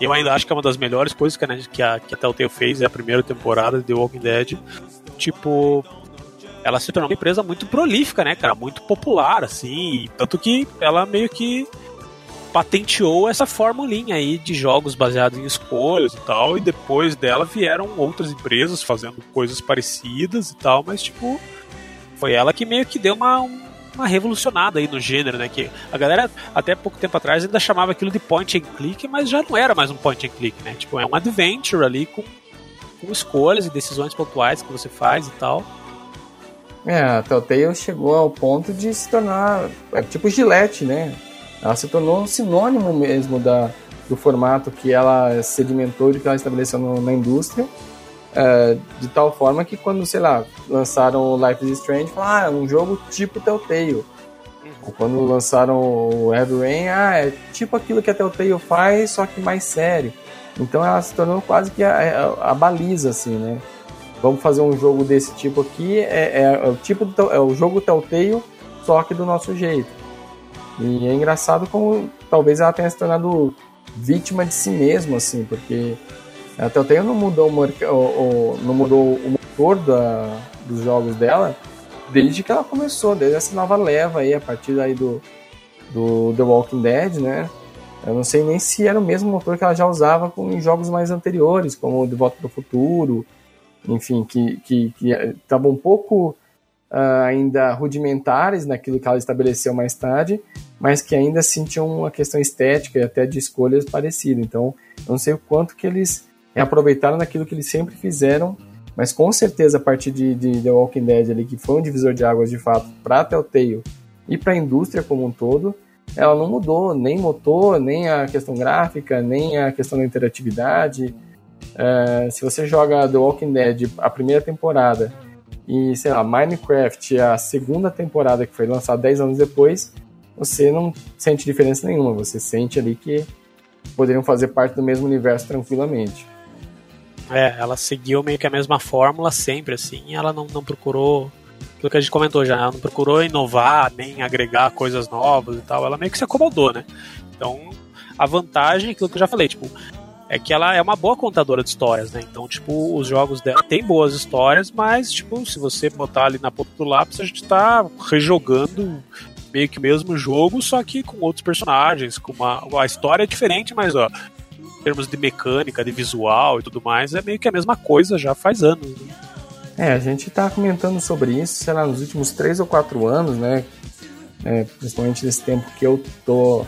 eu ainda acho que é uma das melhores coisas que a, que a, que a Telltale fez, é a primeira temporada de The Walking Dead. Tipo, ela se tornou uma empresa muito prolífica, né, cara? Muito popular, assim. Tanto que ela meio que patenteou essa formulinha aí de jogos baseados em escolhas e tal, e depois dela vieram outras empresas fazendo coisas parecidas e tal, mas tipo, foi ela que meio que deu uma, uma revolucionada aí no gênero, né? Que a galera até pouco tempo atrás ainda chamava aquilo de point and click, mas já não era mais um point and click, né? Tipo, é um adventure ali com, com escolhas e decisões pontuais que você faz e tal. É, a Telltale chegou ao ponto de se tornar é, tipo Gillette, né? Ela se tornou um sinônimo mesmo da, do formato que ela sedimentou e que ela estabeleceu no, na indústria. É, de tal forma que quando, sei lá, lançaram o Life is Strange, falaram, ah, é um jogo tipo Telltale. Uhum. Ou quando lançaram o Heavy Rain, ah, é tipo aquilo que a Telltale faz, só que mais sério. Então ela se tornou quase que a, a, a baliza, assim, né? Vamos fazer um jogo desse tipo aqui, é, é, é o tipo do, é o jogo Telltale, só que do nosso jeito. E é engraçado como talvez ela tenha se tornado vítima de si mesma, assim, porque a Telltale não mudou o, o, não mudou o motor da, dos jogos dela desde que ela começou, desde essa nova leva aí, a partir aí do, do The Walking Dead, né? Eu não sei nem se era o mesmo motor que ela já usava com, em jogos mais anteriores, como De Volta para o Futuro, enfim, que estava que, que um pouco uh, ainda rudimentares naquilo que ela estabeleceu mais tarde, mas que ainda assim tinham uma questão estética e até de escolhas parecida. Então, eu não sei o quanto que eles aproveitaram naquilo que eles sempre fizeram, mas com certeza a partir de, de The Walking Dead ali, que foi um divisor de águas de fato para Telltale e para a indústria como um todo, ela não mudou nem motor, nem a questão gráfica, nem a questão da interatividade. Uh, se você joga The Walking Dead a primeira temporada e, sei lá, Minecraft, a segunda temporada que foi lançada 10 anos depois, você não sente diferença nenhuma. Você sente ali que poderiam fazer parte do mesmo universo tranquilamente. É, ela seguiu meio que a mesma fórmula sempre, assim, ela não, não procurou. Aquilo que a gente comentou já, ela não procurou inovar, nem agregar coisas novas e tal, ela meio que se acomodou, né? Então, a vantagem, aquilo que eu já falei, tipo, é que ela é uma boa contadora de histórias, né? Então, tipo, os jogos dela têm boas histórias, mas, tipo, se você botar ali na ponta do lápis, a gente tá rejogando meio que o mesmo jogo, só que com outros personagens, com uma, uma história diferente, mas, ó, em termos de mecânica, de visual e tudo mais, é meio que a mesma coisa já faz anos. Né? É, a gente tá comentando sobre isso, sei lá, nos últimos três ou quatro anos, né? É, principalmente nesse tempo que eu tô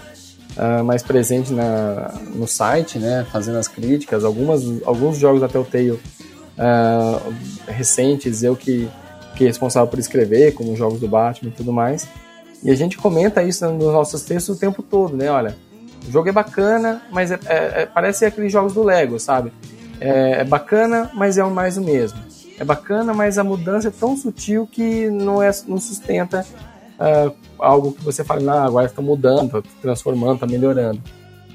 uh, mais presente na, no site, né, fazendo as críticas. Algumas, alguns jogos da Telltale uh, recentes, eu que, que responsável por escrever, como jogos do Batman e tudo mais. E a gente comenta isso nos nossos textos o tempo todo, né? Olha, o jogo é bacana, mas é, é, é parece aqueles jogos do Lego, sabe? É, é, bacana, mas é mais o mesmo. É bacana, mas a mudança é tão sutil que não, é, não sustenta uh, algo que você fala, ah, agora está mudando, está transformando, está melhorando.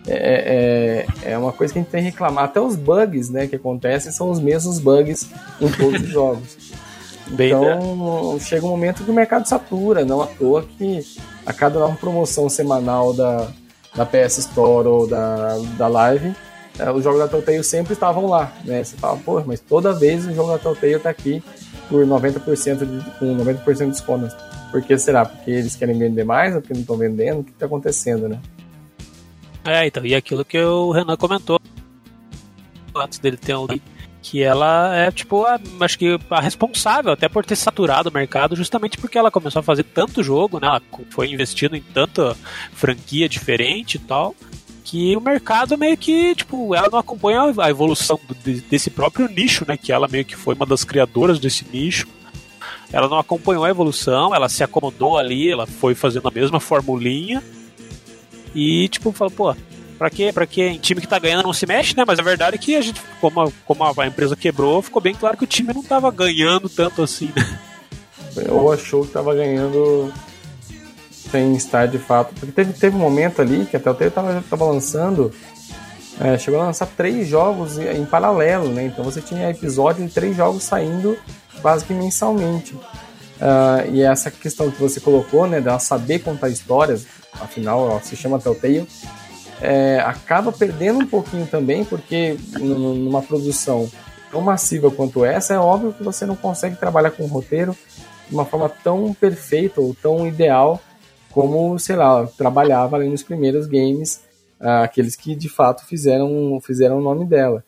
É, é, é, uma coisa que a gente tem que reclamar. Até os bugs né, que acontecem são os mesmos bugs em todos os jogos. Então né? chega um momento que o mercado satura, não à toa que a cada nova promoção semanal da, da PS Store ou da, da Live, é, os jogos da Telltale sempre estavam lá. Né? Você fala, pô, mas toda vez o jogo da Telltale está aqui por 90% de, com 90% de desconto. Por que será? Porque eles querem vender mais ou porque não estão vendendo? O que está acontecendo, né? É, então, e aquilo que o Renan comentou antes dele ter um que ela é, tipo, a, acho que a responsável até por ter saturado o mercado, justamente porque ela começou a fazer tanto jogo, né? Ela foi investindo em tanta franquia diferente e tal, que o mercado meio que, tipo, ela não acompanha a evolução desse próprio nicho, né? Que ela meio que foi uma das criadoras desse nicho ela não acompanhou a evolução, ela se acomodou ali, ela foi fazendo a mesma formulinha. E, tipo, falou, pô, pra quê? Pra quê? Em time que tá ganhando não se mexe, né? Mas a verdade é que a gente, como a, como a empresa quebrou, ficou bem claro que o time não tava ganhando tanto assim, né? Ou achou que tava ganhando sem estar de fato. Porque teve, teve um momento ali que até o Telltale tava, tava lançando. É, chegou a lançar três jogos em paralelo, né? Então você tinha episódio de três jogos saindo quase que mensalmente. Uh, e essa questão que você colocou, né, dela saber contar histórias, afinal ela se chama Telltale, é, acaba perdendo um pouquinho também, porque numa produção tão massiva quanto essa, é óbvio que você não consegue trabalhar com um roteiro de uma forma tão perfeita ou tão ideal como, sei lá, trabalhava ali nos primeiros games, uh, aqueles que de fato fizeram, fizeram o nome dela.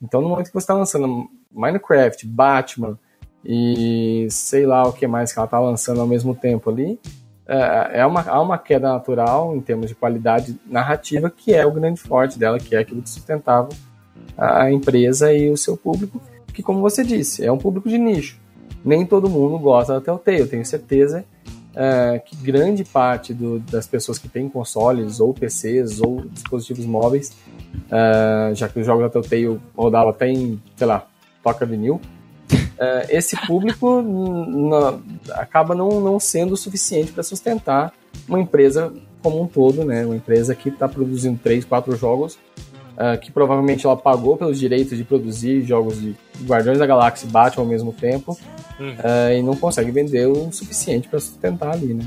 Então, no momento que você está lançando Minecraft, Batman, e sei lá o que mais que ela tá lançando ao mesmo tempo ali. É, é uma, há uma queda natural em termos de qualidade narrativa, que é o grande forte dela, que é aquilo que sustentava a empresa e o seu público, que, como você disse, é um público de nicho. Nem todo mundo gosta da Telltale, eu tenho certeza é, que grande parte do, das pessoas que têm consoles, ou PCs, ou dispositivos móveis, é, já que os jogos da Telltale rodavam até em, sei lá, toca vinil, uh, esse público acaba não, não sendo o suficiente para sustentar uma empresa como um todo, né? Uma empresa que está produzindo três, quatro jogos, uh, que provavelmente ela pagou pelos direitos de produzir jogos de Guardiões da Galáxia e Batman ao mesmo tempo, uh, e não consegue vender o suficiente para sustentar ali, né?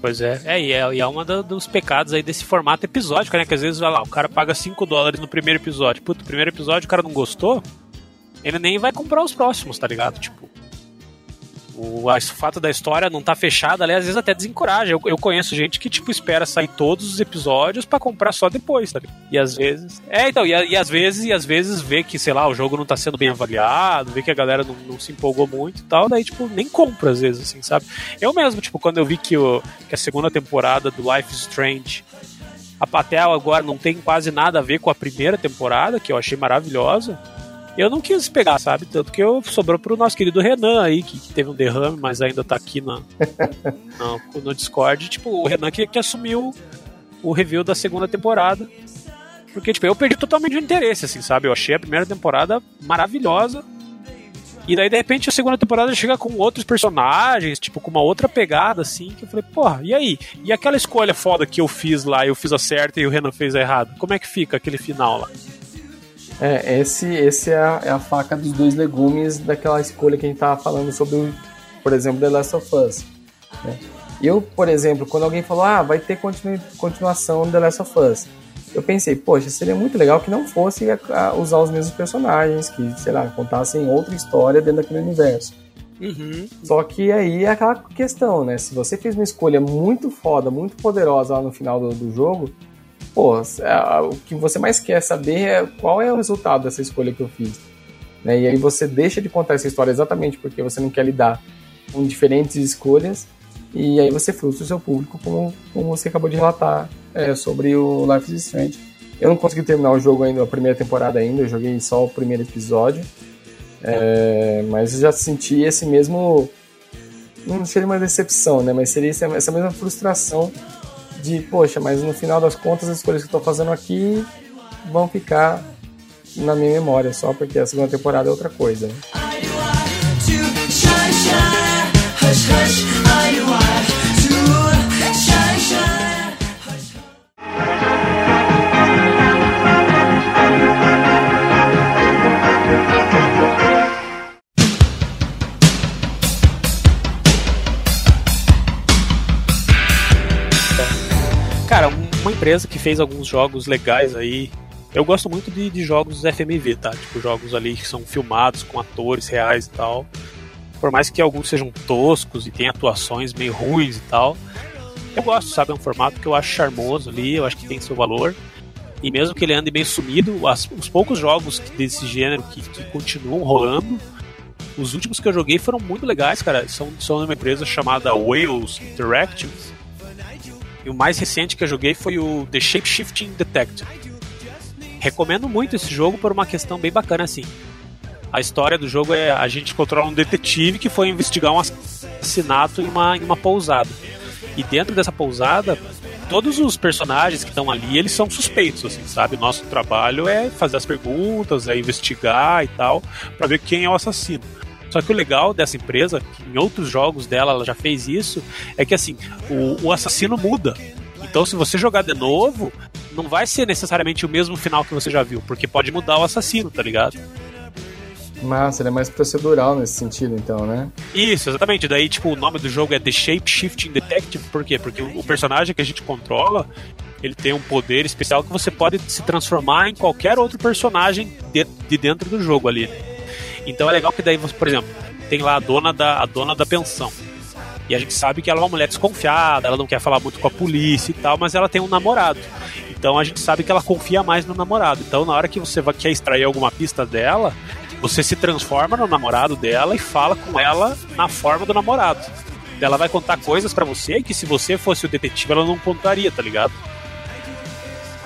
Pois é, é e é, e é uma dos pecados aí desse formato episódico, né? Que às vezes, vai lá, o cara paga 5 dólares no primeiro episódio. Puta, o primeiro episódio o cara não gostou, ele nem vai comprar os próximos, tá ligado? Tipo, o, o fato da história não tá fechada ali, às vezes até desencoraja. Eu, eu conheço gente que, tipo, espera sair todos os episódios para comprar só depois, tá ligado? E às vezes. É, então, e, e, às vezes, e às vezes vê que, sei lá, o jogo não tá sendo bem avaliado, vê que a galera não, não se empolgou muito e tal, daí, tipo, nem compra às vezes, assim, sabe? Eu mesmo, tipo, quando eu vi que, o, que a segunda temporada do Life is Strange a Patel agora não tem quase nada a ver com a primeira temporada, que eu achei maravilhosa eu não quis pegar, sabe? Tanto que eu sobrou pro nosso querido Renan aí, que, teve um derrame, mas ainda tá aqui na, no, no Discord. Tipo, o Renan que, que assumiu o review da segunda temporada. Porque, tipo, eu perdi totalmente o interesse, assim, sabe? Eu achei a primeira temporada maravilhosa. E daí, de repente, a segunda temporada chega com outros personagens, tipo, com uma outra pegada, assim, que eu falei, porra, e aí? E aquela escolha foda que eu fiz lá, eu fiz a certa e o Renan fez a errada? Como é que fica aquele final lá? É, esse, esse é, a, é a faca dos dois legumes daquela escolha que a gente tava falando sobre, o, por exemplo, The Last of Us. Né? Eu, por exemplo, quando alguém falou, ah, vai ter continu, continuação do The Last of Us, eu pensei, poxa, seria muito legal que não fosse a, a usar os mesmos personagens, que, sei lá, contassem outra história dentro daquele universo. Uhum. Só que aí é aquela questão, né? Se você fez uma escolha muito foda, muito poderosa lá no final do, do jogo, pô, é, o que você mais quer saber é qual é o resultado dessa escolha que eu fiz. Né? E aí você deixa de contar essa história exatamente porque você não quer lidar com diferentes escolhas e aí você frustra o seu público, como, como você acabou de relatar é, sobre o Life is Strange. Eu não consegui terminar o jogo ainda, a primeira temporada ainda, eu joguei só o primeiro episódio. É, mas eu já senti esse mesmo. Não seria uma decepção, né? Mas seria essa mesma frustração de, poxa, mas no final das contas as escolhas que eu tô fazendo aqui vão ficar na minha memória, só porque a segunda temporada é outra coisa. Empresa que fez alguns jogos legais aí. Eu gosto muito de, de jogos FMV, tá? Tipo, jogos ali que são filmados com atores reais e tal. Por mais que alguns sejam toscos e tenham atuações meio ruins e tal. Eu gosto, sabe? É um formato que eu acho charmoso ali, eu acho que tem seu valor. E mesmo que ele ande bem sumido, as, os poucos jogos desse gênero que, que continuam rolando, os últimos que eu joguei foram muito legais, cara. São, são de uma empresa chamada Wales Interactive e o mais recente que eu joguei foi o The Shape Shifting Detective. Recomendo muito esse jogo por uma questão bem bacana assim. A história do jogo é a gente controla um detetive que foi investigar um assassinato em uma, em uma pousada. E dentro dessa pousada, todos os personagens que estão ali, eles são suspeitos, assim, sabe? Nosso trabalho é fazer as perguntas, é investigar e tal, para ver quem é o assassino. Só que o legal dessa empresa, que em outros jogos dela ela já fez isso, é que assim, o, o assassino muda. Então, se você jogar de novo, não vai ser necessariamente o mesmo final que você já viu, porque pode mudar o assassino, tá ligado? Massa, ele é mais procedural nesse sentido, então, né? Isso, exatamente. Daí, tipo, o nome do jogo é The Shape Shifting Detective, por quê? Porque o personagem que a gente controla, ele tem um poder especial que você pode se transformar em qualquer outro personagem de, de dentro do jogo ali. Então é legal que daí, você, por exemplo, tem lá a dona da, a dona da pensão. E a gente sabe que ela é uma mulher desconfiada, ela não quer falar muito com a polícia e tal, mas ela tem um namorado. Então a gente sabe que ela confia mais no namorado. Então na hora que você vai, quer extrair alguma pista dela, você se transforma no namorado dela e fala com ela na forma do namorado. Ela vai contar coisas para você que se você fosse o detetive ela não contaria, tá ligado?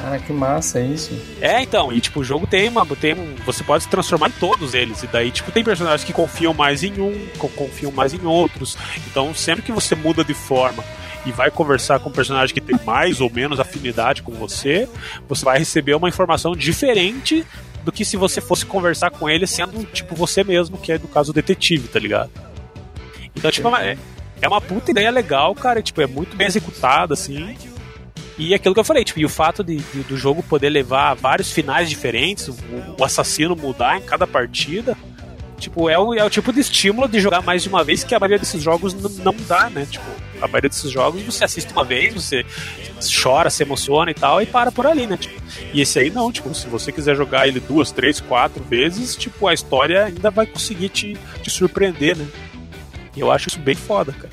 Cara, que massa isso. É, então, e tipo, o jogo tem uma. Tem um, você pode se transformar em todos eles. E daí, tipo, tem personagens que confiam mais em um, confiam mais em outros. Então, sempre que você muda de forma e vai conversar com um personagem que tem mais ou menos afinidade com você, você vai receber uma informação diferente do que se você fosse conversar com ele sendo, tipo, você mesmo, que é no caso o detetive, tá ligado? Então, tipo, é, é uma puta ideia legal, cara. E, tipo, é muito bem executada, assim. E aquilo que eu falei, tipo, e o fato de, de do jogo poder levar vários finais diferentes, o, o, assassino mudar em cada partida, tipo, é o, é o tipo de estímulo de jogar mais de uma vez que a maioria desses jogos não dá, né? Tipo, a maioria desses jogos você assiste uma vez, você chora, se emociona e tal, e para por ali, né? Tipo, e esse aí não, tipo, se você quiser jogar ele duas, três, quatro vezes, tipo, a história ainda vai conseguir te, te surpreender, né? E eu acho isso bem foda, cara.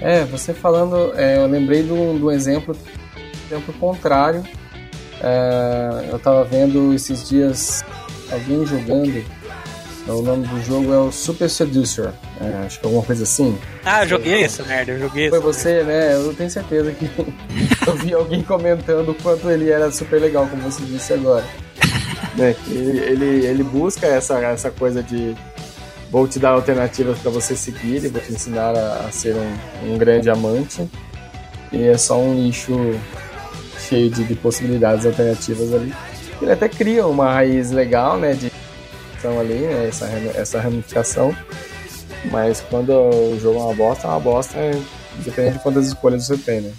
É, você falando, é, eu lembrei do, do exemplo exemplo contrário. É, eu tava vendo esses dias alguém jogando. O nome do jogo é o Super Seducer. É, acho que é alguma coisa assim. Ah, eu joguei essa merda, eu joguei Foi você, né? Eu tenho certeza que eu vi alguém comentando o quanto ele era super legal, como você disse agora. né? ele, ele, ele busca essa, essa coisa de vou te dar alternativas para você seguir e vou te ensinar a, a ser um, um grande amante. E é só um lixo cheio de, de possibilidades alternativas ali. Ele até cria uma raiz legal, né, de questão ali, né? Essa, essa ramificação. Mas quando o jogo é uma bosta, é uma bosta, depende de quantas escolhas você tem, né?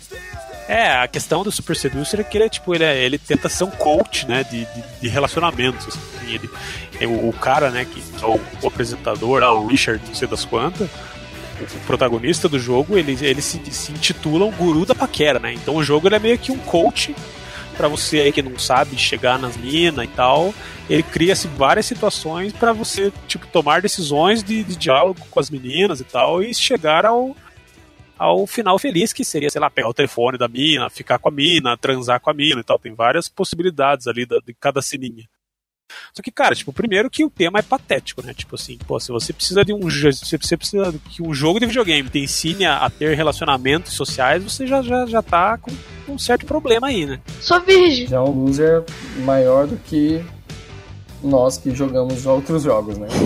É, a questão do Super Seducer é que ele é tipo, ele, é- ele tenta ser um coach, né, de, de, de relacionamentos. assim. Ele, é o, o cara, né, que é o, o apresentador, lá, o Richard, não sei das quantas, o, o protagonista do jogo, ele, ele se, se intitula um guru da paquera, né? Então o jogo é meio que um coach pra você aí que não sabe chegar nas minas e tal. Ele cria-se várias situações pra você, tipo, tomar decisões de, de diálogo com as meninas e tal e chegar ao, ao final feliz, que seria, sei lá, pegar o telefone da mina, ficar com a mina, transar com a mina e tal. Tem várias possibilidades ali da- de cada sininha. Só que, cara, tipo, primeiro que o tema é patético, né? Tipo assim, pô, se você precisa de um se você precisa que um jogo de videogame te ensine a, a ter relacionamentos sociais, você já, já, já tá com um certo problema aí, né? Sou virgem. Já é um loser maior do que nós que jogamos outros jogos, né?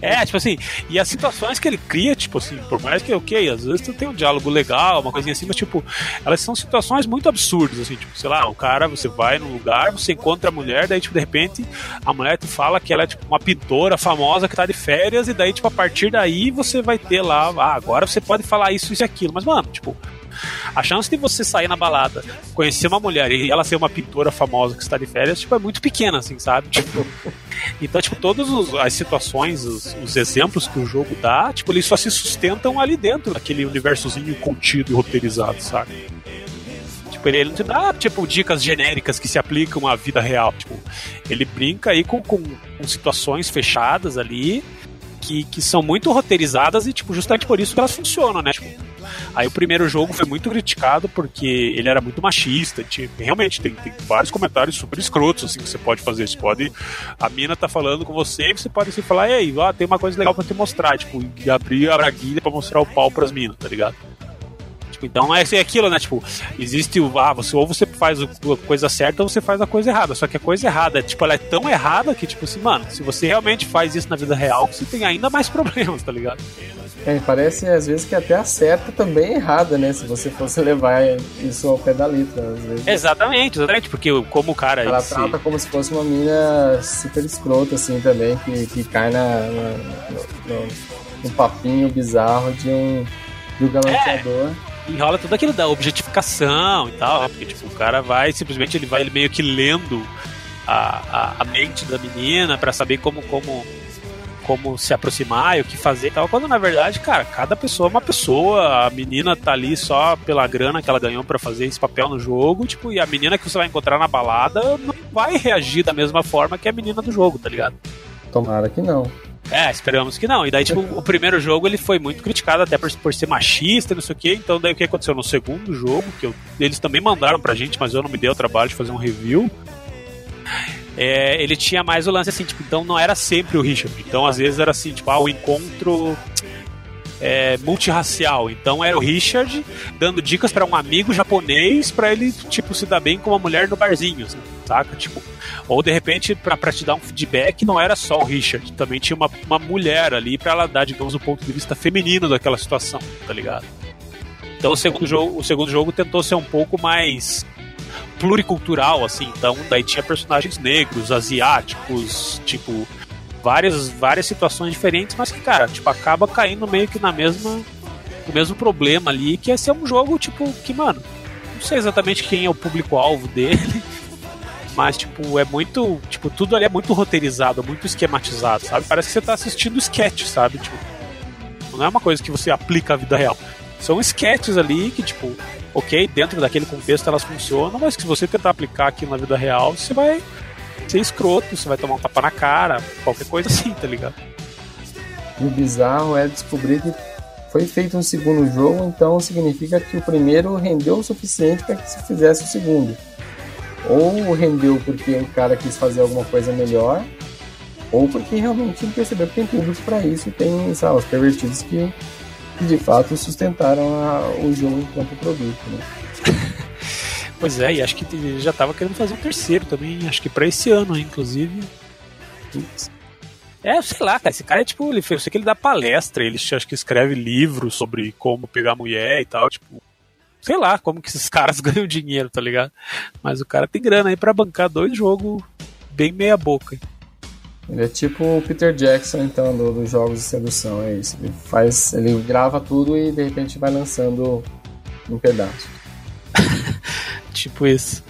É, tipo assim, e as situações que ele cria, tipo assim, por mais que, ok, às vezes tu tem um diálogo legal, uma coisinha assim, mas tipo, elas são situações muito absurdas, assim, tipo, sei lá, o cara, você vai num lugar, você encontra a mulher, daí, tipo, de repente, a mulher te fala que ela é, tipo, uma pintora famosa que tá de férias, e daí, tipo, a partir daí você vai ter lá, ah, agora você pode falar isso, isso e aquilo, mas, mano, tipo, a chance de você sair na balada, conhecer uma mulher e ela ser uma pintora famosa que está de férias, tipo, é muito pequena, assim, sabe? Tipo, então, tipo, todas as situações, os, os exemplos que o jogo dá, tipo, eles só se sustentam ali dentro daquele universozinho contido e roteirizado, sabe? Tipo, ele, ele não te dá, tipo, dicas genéricas que se aplicam à vida real. Tipo, ele brinca aí com, com, com situações fechadas ali que, que são muito roteirizadas e, tipo, justamente por isso que elas funcionam, né? Tipo, aí o primeiro jogo foi muito criticado porque ele era muito machista. Tinha, realmente, tem, tem vários comentários super escrotos, assim, que você pode fazer. Você pode. A mina tá falando com você e você pode assim, falar, ei, ó, tem uma coisa legal pra te mostrar, tipo, abrir a braguilha pra mostrar o pau pras minas, tá ligado? Tipo, então é, é aquilo, né? Tipo, existe o. Ah, você, ou você faz a coisa certa ou você faz a coisa errada. Só que a coisa errada, tipo, ela é tão errada que, tipo assim, mano, se você realmente faz isso na vida real, você tem ainda mais problemas, tá ligado? É, parece às vezes que até a certa também é errada, né? Se você fosse levar isso ao pé da letra, às vezes. Exatamente, exatamente, porque como o cara. Ela ele se- trata como se fosse uma mina super escrota, assim, também, que, que cai na, na- no, no- no papinho bizarro de um, de um galanteador. Enrola tudo aquilo da objetificação e tal, né? porque tipo, o cara vai, simplesmente ele vai ele meio que lendo a, a, a mente da menina pra saber como, como, como se aproximar e o que fazer e tal, quando na verdade, cara, cada pessoa é uma pessoa, a menina tá ali só pela grana que ela ganhou pra fazer esse papel no jogo, tipo, e a menina que você vai encontrar na balada não vai reagir da mesma forma que a menina do jogo, tá ligado? Tomara que não. É, esperamos que não. E daí, tipo, o primeiro jogo ele foi muito criticado até por, por ser machista e não sei o quê. Então, daí o que aconteceu no segundo jogo, que eu- eles também mandaram pra gente, mas eu não me dei o trabalho de fazer um review. É, ele tinha mais o lance assim, tipo, então não era sempre o Richard. Então, às vezes era assim, tipo, ah, o encontro é, multirracial. Então era o Richard dando dicas pra um amigo japonês pra ele, tipo, se dar bem com uma mulher no barzinho, saca? Tipo, ou de repente, pra te dar um feedback, não era só o Richard, também tinha uma, uma mulher ali pra ela dar, digamos, o ponto de vista feminino daquela situação, tá ligado? Então o segundo jogo, o segundo jogo tentou ser um pouco mais pluricultural, assim, então daí tinha personagens negros, asiáticos, tipo, várias, várias situações diferentes, mas que, cara, tipo, acaba caindo meio que na mesma. no mesmo problema ali, que é ser um jogo, tipo, que, mano, não sei exatamente quem é o público-alvo dele. Mas, tipo, é muito. Tipo, tudo ali é muito roteirizado, muito esquematizado, sabe? Parece que você tá assistindo sketch, sabe? Tipo, não é uma coisa que você aplica à vida real. São sketches ali que, tipo, ok, dentro daquele contexto elas funcionam, mas que se você tentar aplicar aqui na vida real, você vai ser escroto, você vai tomar um tapa na cara, qualquer coisa assim, tá ligado? E o bizarro é descobrir que foi feito um segundo jogo, então significa que o primeiro rendeu o suficiente para que se fizesse o segundo. Ou rendeu porque o cara quis fazer alguma coisa melhor, ou porque realmente percebeu que tem público para isso e tem, sabe, os pervertidos que, que de fato sustentaram a- o jogo enquanto produto. Né? Pois é, e acho que ele já tava querendo fazer um terceiro também, acho que pra esse ano, inclusive. É, sei lá, cara, esse cara é tipo, ele, eu sei que ele dá palestra, ele acho que escreve livros sobre como pegar mulher e tal, tipo, sei lá como que esses caras ganham dinheiro, tá ligado? Mas o cara tem grana aí pra bancar dois jogos bem meia boca. Ele é tipo o Peter Jackson, então, do- dos jogos de sedução, é isso. Ele faz. Ele grava tudo e de repente vai lançando em pedaços. Tipo isso.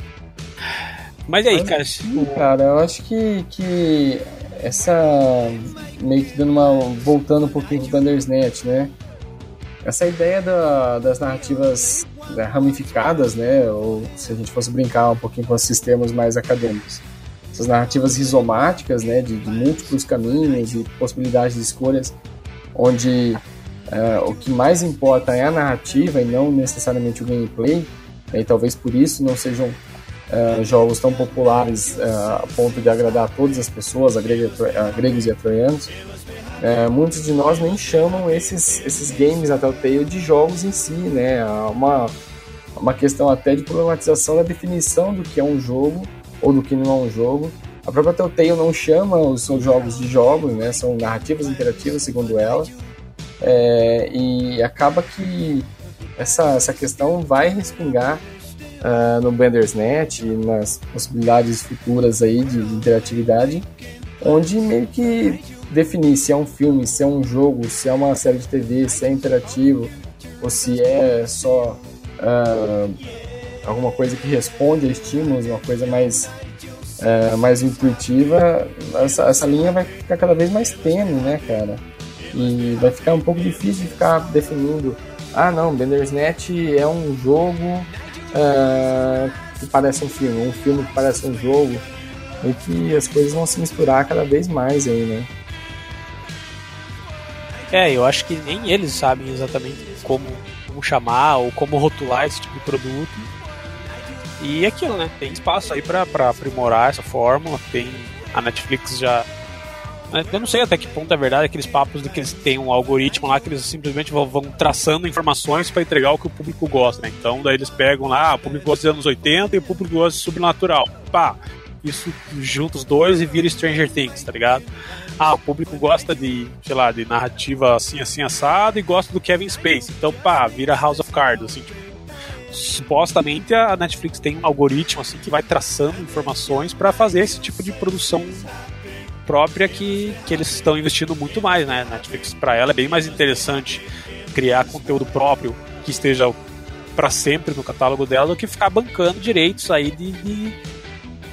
Mas e aí, cara? Sim, cara, eu acho que, que essa. meio que dando uma. voltando um pouquinho pro Bandersnatch, né? Essa ideia da- das narrativas né, ramificadas, né? Ou se a gente fosse brincar um pouquinho com esses termos mais acadêmicos. Essas narrativas rizomáticas, né? De, de múltiplos caminhos e possibilidades de escolhas, onde eh, o que mais importa é a narrativa e não necessariamente o gameplay. E talvez por isso não sejam eh, jogos tão populares eh, a ponto de agradar a todas as pessoas, a, gregos e a troianos. Eh, muitos de nós nem chamam esses, esses games da Telltale de jogos em si, né? Uma, uma questão até de problematização da definição do que é um jogo ou do que não é um jogo. A própria Telltale não chama os seus jogos de jogos, né? São narrativas interativas, segundo ela. É, e acaba que essa, essa questão vai respingar ah, no Bandersnatch e nas possibilidades futuras aí de, de interatividade, onde meio que definir se é um filme, se é um jogo, se é uma série de TV, se é interativo, ou se é só ah, alguma coisa que responde a estímulos, uma coisa mais, ah, mais intuitiva, essa, essa linha vai ficar cada vez mais tênue, né, cara? E vai ficar um pouco difícil de ficar definindo. Ah, não, Bandersnatch é um jogo ah, que parece um filme, um filme que parece um jogo. E que as coisas vão se misturar cada vez mais aí, né? É, eu acho que nem eles sabem exatamente como, como chamar ou como rotular esse tipo de produto. E é aquilo, né? Tem espaço aí pra aprimorar essa fórmula. Tem a Netflix já. Né, Eu não sei até que ponto é verdade aqueles papos de que eles têm um algoritmo lá que eles simplesmente vão, traçando informações pra entregar o que o público gosta, né? Então daí eles pegam lá, ah, o público gosta dos anos 80 e o público gosta de sobrenatural. Pá, isso junta os dois e vira Stranger Things, tá ligado? Ah, o público gosta de, sei lá, de narrativa assim, assim, assado e gosta do Kevin Space. Então, pá, vira House of Cards, assim, tipo, supostamente a Netflix tem um algoritmo assim que vai traçando informações para fazer esse tipo de produção própria que, que eles estão investindo muito mais, né? Netflix para ela é bem mais interessante criar conteúdo próprio que esteja para sempre no catálogo dela do que ficar bancando direitos aí de, de,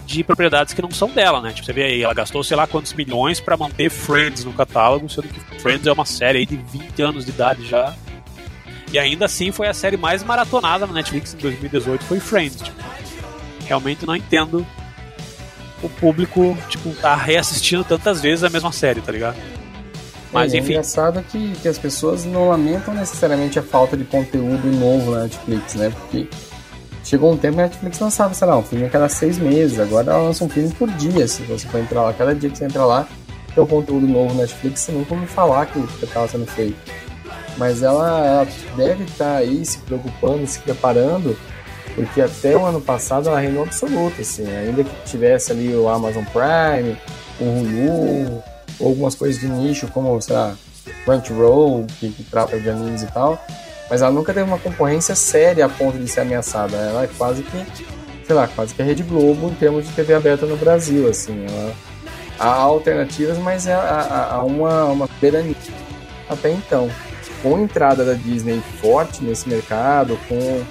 de propriedades que não são dela, né? Tipo, você vê aí, ela gastou sei lá quantos milhões para manter Friends no catálogo, sendo que Friends é uma série aí de 20 anos de idade já. E ainda assim foi a série mais maratonada na Netflix em 2018, foi Friends. Tipo, realmente não entendo o público, tipo, tá reassistindo tantas vezes a mesma série, tá ligado? Mas é, enfim, É engraçado que, que as pessoas não lamentam necessariamente a falta de conteúdo novo na Netflix, né? Porque chegou um tempo que a Netflix lançava, sei lá, um filme a cada seis meses. Agora ela lança um filme por dia. Se você for entrar lá, cada dia que você entra lá, tem um conteúdo novo na Netflix, você nunca ouviu falar que estava sendo feito. Mas ela, ela deve estar aí se preocupando, se preparando, porque até o ano passado ela reinou absoluta, assim. Ainda que tivesse ali o Amazon Prime, o Hulu, ou algumas coisas de nicho, como, sei lá, Crunchyroll, que, que trata de animes e tal, mas ela nunca teve uma concorrência séria a ponto de ser ameaçada. Ela é quase que, sei lá, quase que a Rede Globo em termos de TV aberta no Brasil, assim. Ela, há alternativas, mas há uma, uma soberania até então. Com a entrada da Disney forte nesse mercado, com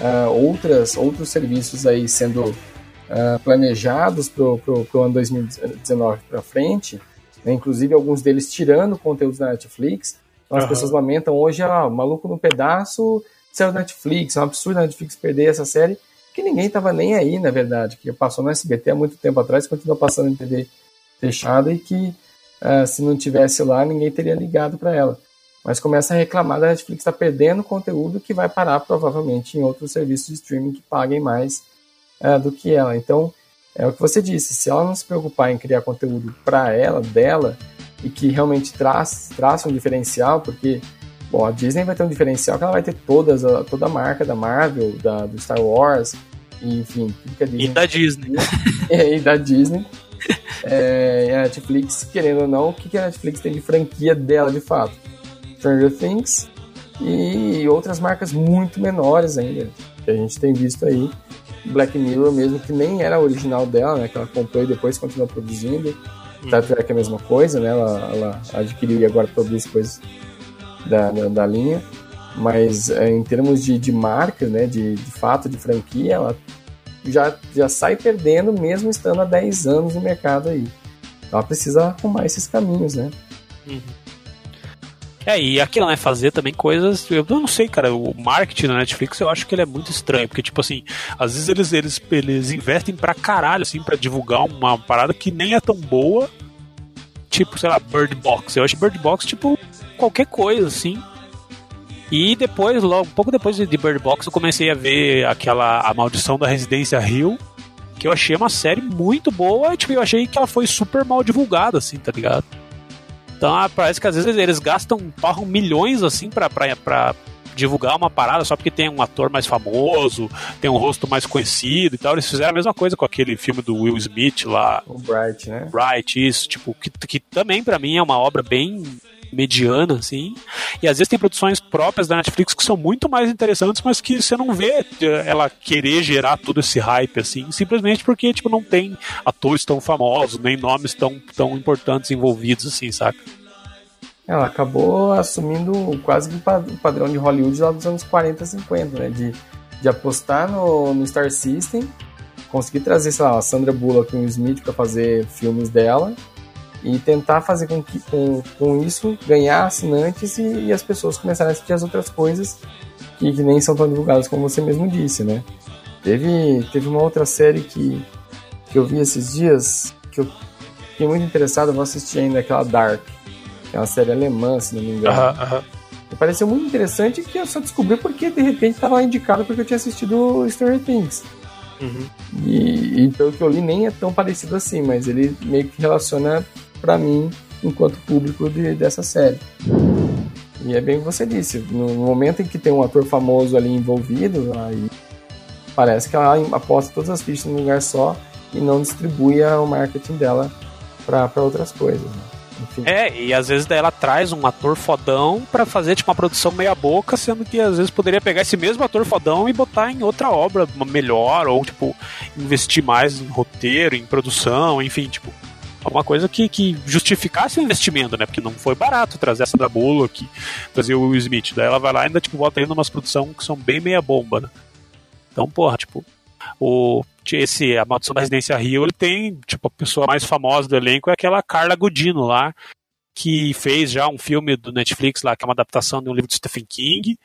uh, outras, outros serviços aí sendo uh, planejados para o ano 2019 para frente, né, inclusive alguns deles tirando conteúdos da Netflix, então as Aham. pessoas lamentam hoje, ah, maluco no pedaço, saiu da Netflix, é um absurdo a Netflix perder essa série, que ninguém tava nem aí, na verdade, que passou no SBT há muito tempo atrás, continua passando em TV fechada e que uh, se não tivesse lá, ninguém teria ligado para ela. Mas começa a reclamar da Netflix está perdendo conteúdo que vai parar provavelmente em outros serviços de streaming que paguem mais uh, do que ela. Então, é o que você disse, se ela não se preocupar em criar conteúdo para ela, dela, e que realmente traz, traz um diferencial, porque bom, a Disney vai ter um diferencial que ela vai ter todas a, toda a marca da Marvel, da, do Star Wars, e, enfim, Disney e da Disney. e da Disney. É, e a Netflix, querendo ou não, o que que a Netflix tem de franquia dela de fato? Stranger Things e outras marcas muito menores ainda, que a gente tem visto aí. Black Mirror mesmo, que nem era original dela, né? Que ela comprou e depois continuou produzindo. Star Trek é a mesma coisa, né? Ela, ela adquiriu e agora produz coisas da, da, da linha. Mas é, em termos de, de marca, né? De, de fato, de franquia, ela já, já sai perdendo mesmo estando há 10 anos no mercado aí. Ela precisa arrumar esses caminhos, né? É, e aquilo, né, fazer também coisas. Eu não sei, cara, o marketing da Netflix eu acho que ele é muito estranho, porque, tipo assim, às vezes eles, eles, eles investem pra caralho, assim, pra divulgar uma parada que nem é tão boa. Tipo, sei lá, Bird Box. Eu acho Bird Box, tipo, qualquer coisa, assim. E depois, logo, um pouco depois de Bird Box, eu comecei a ver aquela A Maldição da Residência Hill, que eu achei uma série muito boa, e, tipo, eu achei que ela foi super mal divulgada, assim, tá ligado? Então ah, parece que às vezes eles gastam, torram milhões assim pra, pra, pra divulgar uma parada só porque tem um ator mais famoso, tem um rosto mais conhecido e tal. Eles fizeram a mesma coisa com aquele filme do Will Smith lá. O Bright, né? Bright, isso, tipo, que, que também pra mim é uma obra bem mediana, assim. E às vezes tem produções próprias da Netflix que são muito mais interessantes, mas que você não vê eh, ela querer gerar todo esse hype, assim, simplesmente porque, tipo, não tem atores tão famosos, nem nomes tão, tão importantes envolvidos, assim, saca? Ela acabou assumindo quase que o pa- o padrão de Hollywood lá dos anos 40, 50, né? De, de apostar no, no Star System, conseguir trazer, sei lá, a Sandra Bullock e o Smith para fazer filmes dela e tentar fazer com que com, com isso ganhar assinantes e, e as pessoas começarem a assistir as outras coisas que, que nem são tão divulgadas como você mesmo disse, né? Teve, teve uma outra série que, que eu vi esses dias que eu fiquei muito interessado, eu vou assistir ainda, aquela Dark, que é uma série alemã, se não me engano. Aham, aham. Me pareceu muito interessante que eu só descobri porque de repente estava indicado porque eu tinha assistido Stranger Things. Uhum. E, e pelo que eu li, nem é tão parecido assim, mas ele meio que relaciona pra mim enquanto público de- dessa série. E é bem o que você disse, no momento em que tem um ator famoso ali envolvido, aí parece que ela aposta todas as fichas num lugar só e não distribui o marketing dela pra outras coisas. né? É, e às vezes ela traz um ator fodão pra fazer tipo uma produção meia boca, sendo que às vezes poderia pegar esse mesmo ator fodão e botar em outra obra melhor, ou tipo, investir mais em roteiro, em produção, enfim, tipo, alguma coisa que, que justificasse o investimento, né? Porque não foi barato trazer essa da Bullock, trazer o Will Smith. Daí ela vai lá e ainda tipo, bota ainda umas produções que são bem meia bomba, né? Então, porra, tipo, o esse a Maldição da Residência Rio, ele tem, tipo, a pessoa mais famosa do elenco é aquela Carla Gudino lá, que fez já um filme do Netflix lá, que é uma adaptação de um livro de Stephen King,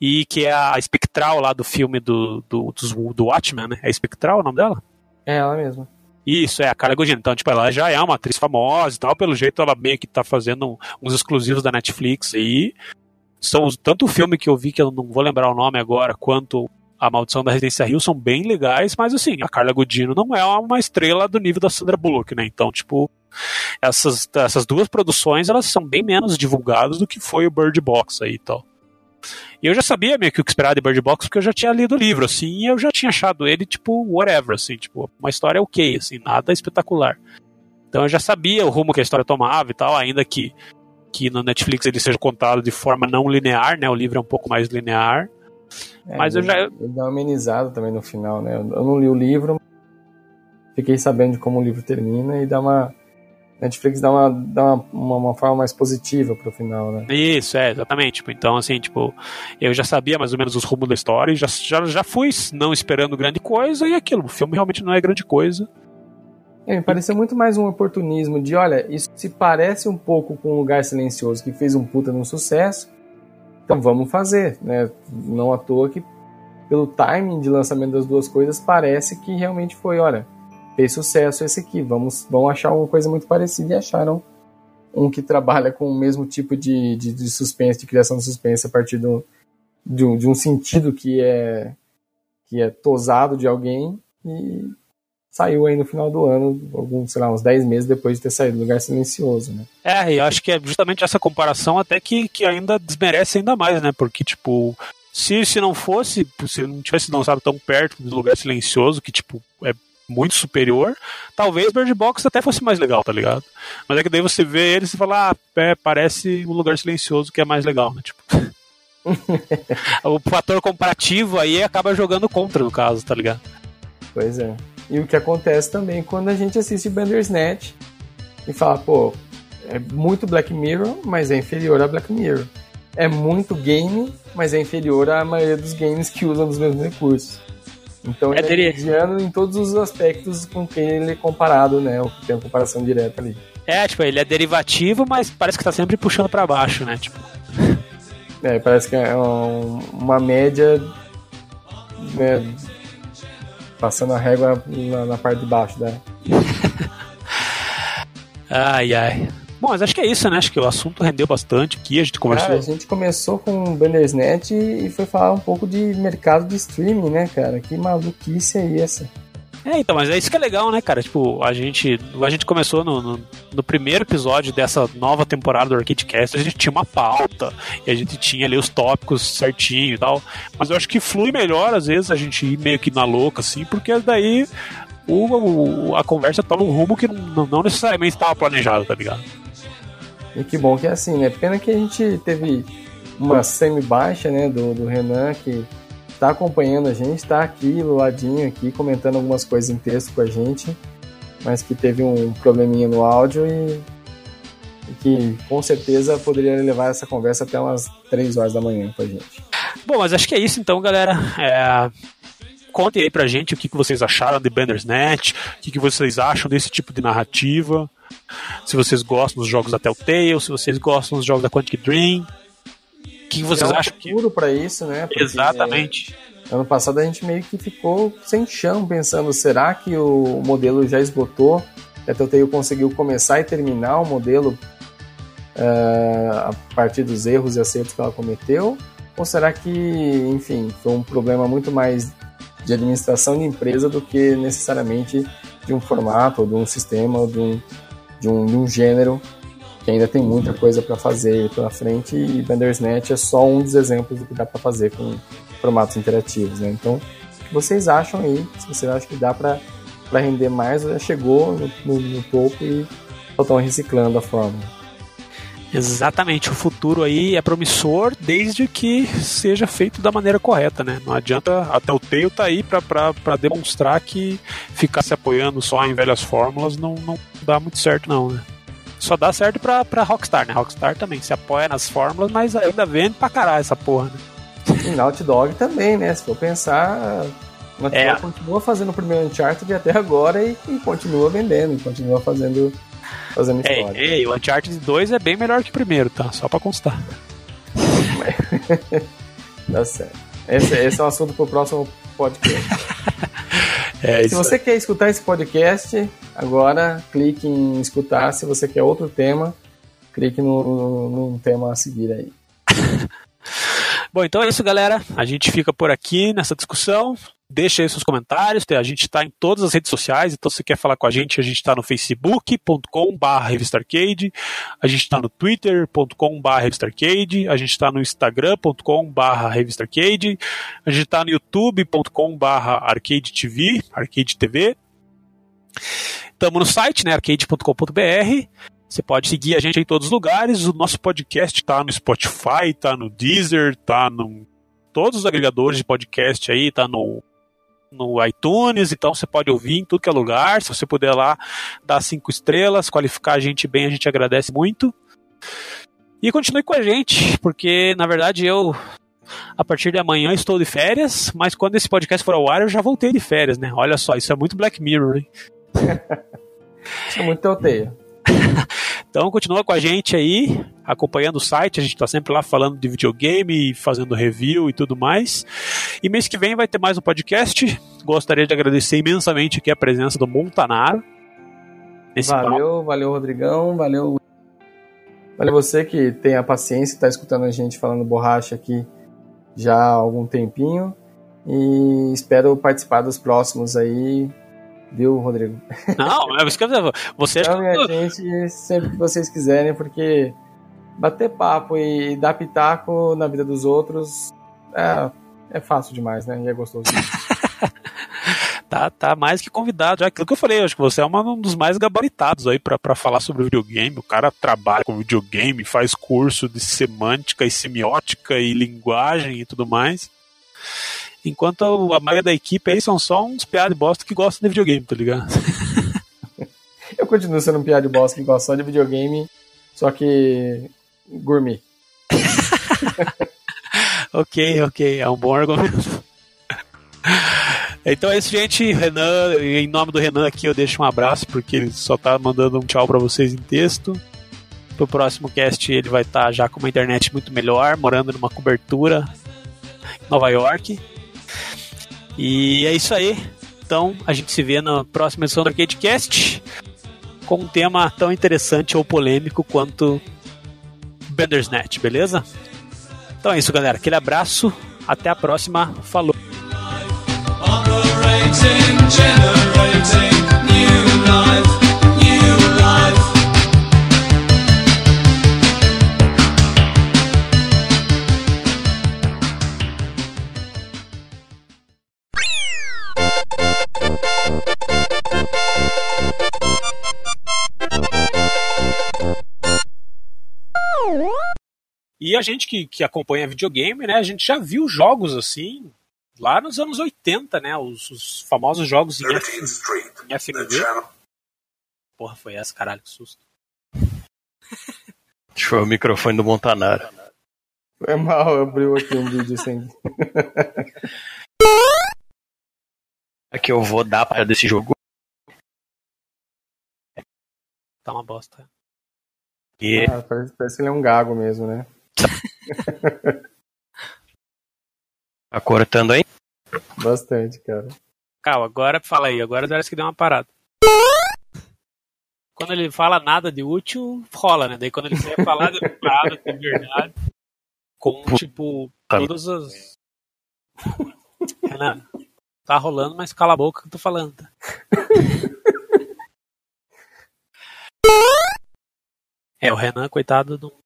e que é a espectral lá do filme do, do, do, do Watchmen, né? É espectral o nome dela? É ela mesma. Isso, é a Carla Gugino. Então, tipo, ela já é uma atriz famosa e tal. Pelo jeito, ela meio que tá fazendo uns exclusivos da Netflix aí. São tanto o filme que eu vi, que eu não vou lembrar o nome agora, quanto A Maldição da Residência Rio são bem legais, mas assim, a Carla Gugino não é uma estrela do nível da Sandra Bullock, né? Então, tipo, essas, essas duas produções, elas são bem menos divulgadas do que foi o Bird Box aí e tal. E eu já sabia meio que o que esperar de Bird Box, porque eu já tinha lido o livro, assim, e eu já tinha achado ele, tipo, whatever, assim, tipo, uma história ok, assim, nada espetacular. Então eu já sabia o rumo que a história tomava e tal, ainda que, que no Netflix ele seja contado de forma não linear, né? O livro é um pouco mais linear. É, Mas eu já- Ele dá uma amenizada também no final, né? Eu não li o livro, fiquei sabendo de como o livro termina e dá uma. Netflix dá uma, dá uma, uma, forma mais positiva pro final, né? Isso, é, exatamente. Tipo, então, assim, tipo, eu já sabia mais ou menos os rumos da história e já, já, já fui não esperando grande coisa e aquilo. O filme realmente não é grande coisa. É, me pareceu muito mais um oportunismo de, olha, isso se parece um pouco com um Lugar Silencioso que fez um puta no sucesso, então vamos fazer, né? Não à toa que pelo timing de lançamento das duas coisas parece que realmente foi, olha, fez sucesso esse aqui, vamos, vamos achar uma coisa muito parecida e acharam um que trabalha com o mesmo tipo de, de, de suspense, de criação de suspense a partir do, de, um, de um sentido que é que é tosado de alguém e saiu aí no final do ano, alguns, sei lá, uns 10 meses depois de ter saído do Lugar Silencioso, né? É, e acho que é justamente essa comparação até que, que ainda desmerece ainda mais, né? Porque, tipo, se, se não fosse, se não tivesse lançado tão perto do lugar silencioso, que, tipo, é muito superior, talvez Bird Box até fosse mais legal, tá ligado? Mas é que daí você vê ele e fala, ah, é, parece um lugar silencioso que é mais legal, né? Tipo. o fator comparativo aí acaba jogando contra, no caso, tá ligado? Pois é. E o que acontece também quando a gente assiste Bandersnatch e falar, pô, é muito Black Mirror, mas é inferior a Black Mirror. É muito game, mas é inferior à maioria dos games que usam os mesmos recursos. Então É ele é mediano em todos os aspectos com quem ele é comparado, né? O que tem uma comparação direta ali. É, tipo, ele é derivativo, mas parece que tá sempre puxando pra baixo, né? Tipo, É, parece que é um- uma média, né, passando a régua na, na parte de baixo da. ai, ai. Bom, mas acho que é isso, né? Acho que o assunto rendeu bastante aqui, a gente conversou. Cara, a gente começou com o Bandersnatch e foi falar um pouco de mercado de streaming, né, cara? Que maluquice é essa? É, então, mas é isso que é legal, né, cara? Tipo, a gente, a gente começou no, no, no primeiro episódio dessa nova temporada do Arcade Cast, a gente tinha uma pauta e a gente tinha ali os tópicos certinho e tal. Mas eu acho que flui melhor, às vezes, a gente ir meio que na louca, assim, porque daí o, o- a conversa toma um rumo que não, não necessariamente estava planejado, tá ligado? E que bom que é assim, né? Pena que a gente teve uma semi-baixa, né, do, do Renan, que tá acompanhando a gente, tá aqui do ladinho, aqui, comentando algumas coisas em texto com a gente, mas que teve um probleminha no áudio e, e que com certeza poderia levar essa conversa até umas 3 horas da manhã com a gente. Bom, mas acho que é isso então, galera. É, Contem aí pra gente o que, que vocês acharam de Bandersnatch, o que, que vocês acham desse tipo de narrativa, se vocês gostam dos jogos da Telltale, se vocês gostam dos jogos da Quantic Dream, o que, vocês é um acham que... para isso, né? Porque, Exatamente. Ano passado a gente meio que ficou sem chão, pensando, será que o modelo já esgotou? A Telltale conseguiu começar e terminar o modelo eh, a partir dos erros e acertos que ela cometeu? Ou será que, enfim, foi um problema muito mais de administração de empresa do que necessariamente de um formato, ou de um sistema, ou de um, de um, de um gênero que ainda tem muita coisa para fazer pela frente e Bandersnatch é só um dos exemplos do que dá para fazer com formatos interativos, né? Então, o que vocês acham aí? Se vocês acham que dá para render mais já chegou no, no- no topo e só estão reciclando a fórmula? Exatamente. O futuro aí é promissor desde que seja feito da maneira correta, né? Não adianta... A Telltale tá aí pra demonstrar que ficar se apoiando só em velhas fórmulas não, não dá muito certo não, né? Só dá certo pra, pra Rockstar, né? Rockstar também se apoia nas fórmulas, mas ainda vende pra caralho essa porra, né? E Naughty Dog também, né? Se for pensar, Naughty É. Dog continua fazendo o primeiro Uncharted até agora e, e continua vendendo, continua fazendo, fazendo Ei, história. ei, o Uncharted 2 é bem melhor que o primeiro, tá? Só pra constar. Tá certo. Esse, esse é um assunto pro próximo podcast. É Se você quer escutar esse podcast, agora clique em escutar. Se você quer outro tema, clique no, no, no tema a seguir aí. Bom, então é isso, galera. A gente fica por aqui nessa discussão. Deixa aí seus comentários. A gente está em todas as redes sociais, então se quer falar com a gente, a gente está no facebook.com.br revistarcade, a gente está no twitter.com.br revistarcade, a gente está no instagram.com.br revistarcade, a gente está no youtube.com.br arcade TV, arcade TV. Estamos no site, né, arcade.com.br. Você pode seguir a gente em todos os lugares. O nosso podcast tá no Spotify, tá no Deezer, tá no todos os agregadores de podcast aí, tá no no iTunes, então você pode ouvir em tudo que é lugar. Se você puder lá dar cinco estrelas, qualificar a gente bem, a gente agradece muito. E continue com a gente, porque na verdade eu a partir de amanhã estou de férias, mas quando esse podcast for ao ar eu já voltei de férias, né? Olha só, isso é muito Black Mirror, hein? Isso é muito Telltale. Então continua com a gente aí, acompanhando o site, a gente está sempre lá falando de videogame, fazendo review e tudo mais. E mês que vem vai ter mais um podcast. Gostaria de agradecer imensamente aqui a presença do Montanaro. Nesse papo. Valeu, valeu, Rodrigão, valeu. Valeu você que tem a paciência está escutando a gente falando borracha aqui já há algum tempinho. E espero participar dos próximos aí, viu, Rodrigo? Não, é isso que eu- você Chamem a gente sempre que vocês quiserem, porque bater papo e dar pitaco na vida dos outros é, é fácil demais, né? E é gostoso. tá, tá mais que convidado. Já aquilo que eu falei, eu acho que você é uma- um dos mais gabaritados aí pra falar sobre videogame. O cara trabalha com videogame, faz curso de semântica e semiótica e linguagem e tudo mais. Enquanto a maioria da equipe aí são só uns piadas de bosta que gostam de videogame, tá ligado? Eu continuo sendo um piada de bosta que gosta só de videogame, só que gourmet. Ok, ok, é um bom argumento. Então é isso, gente. Renan, em nome do Renan aqui, eu deixo um abraço, porque ele só tá mandando um tchau pra vocês em texto. Pro próximo cast ele vai estar já com uma internet muito melhor, morando numa cobertura em Nova York. E é isso aí. Então a gente se vê na próxima edição do ArcadeCast com um tema tão interessante ou polêmico quanto Bandersnatch, beleza? Então é isso, galera. Aquele abraço. Até a próxima. Falou. E a gente que, que acompanha videogame, né, a gente já viu jogos assim lá nos anos 80, né? Os, os famosos jogos em, F, em FMV. Porra, foi essa, caralho, que susto. Acho que foi o microfone do Montanaro. Foi mal, abriu aqui um vídeo sem. É que eu vou dar para desse jogo. Tá uma bosta. E Ah, parece, parece que ele é um gago mesmo, né? Tá cortando aí? Bastante, cara. Calma, agora fala aí. Agora parece que deu uma parada. Quando ele fala nada de útil, rola, né? Daí quando ele quer falar de parada, de verdade, com, tipo, todas as... Renan, tá rolando, mas cala a boca que eu tô falando, tá? É, o Renan, coitado, não...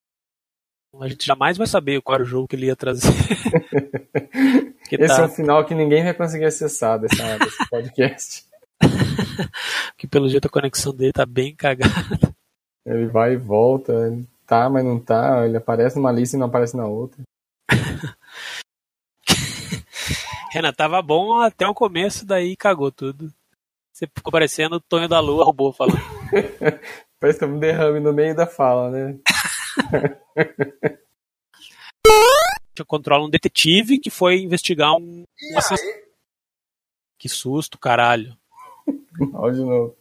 a gente jamais vai saber qual era o jogo que ele ia trazer. Que Esse tá- é um final que ninguém vai conseguir acessar dessa, desse podcast. que pelo jeito a conexão dele tá bem cagada. Ele vai e volta, ele tá, mas não tá, ele aparece numa lista e não aparece na outra. Renan, tava bom até o começo, daí cagou tudo. Você ficou parecendo o Tonho da Lua, robô falando. Parece que tem um derrame no meio da fala, né? Controla um detetive que foi investigar um. Que susto, caralho. Mal de novo.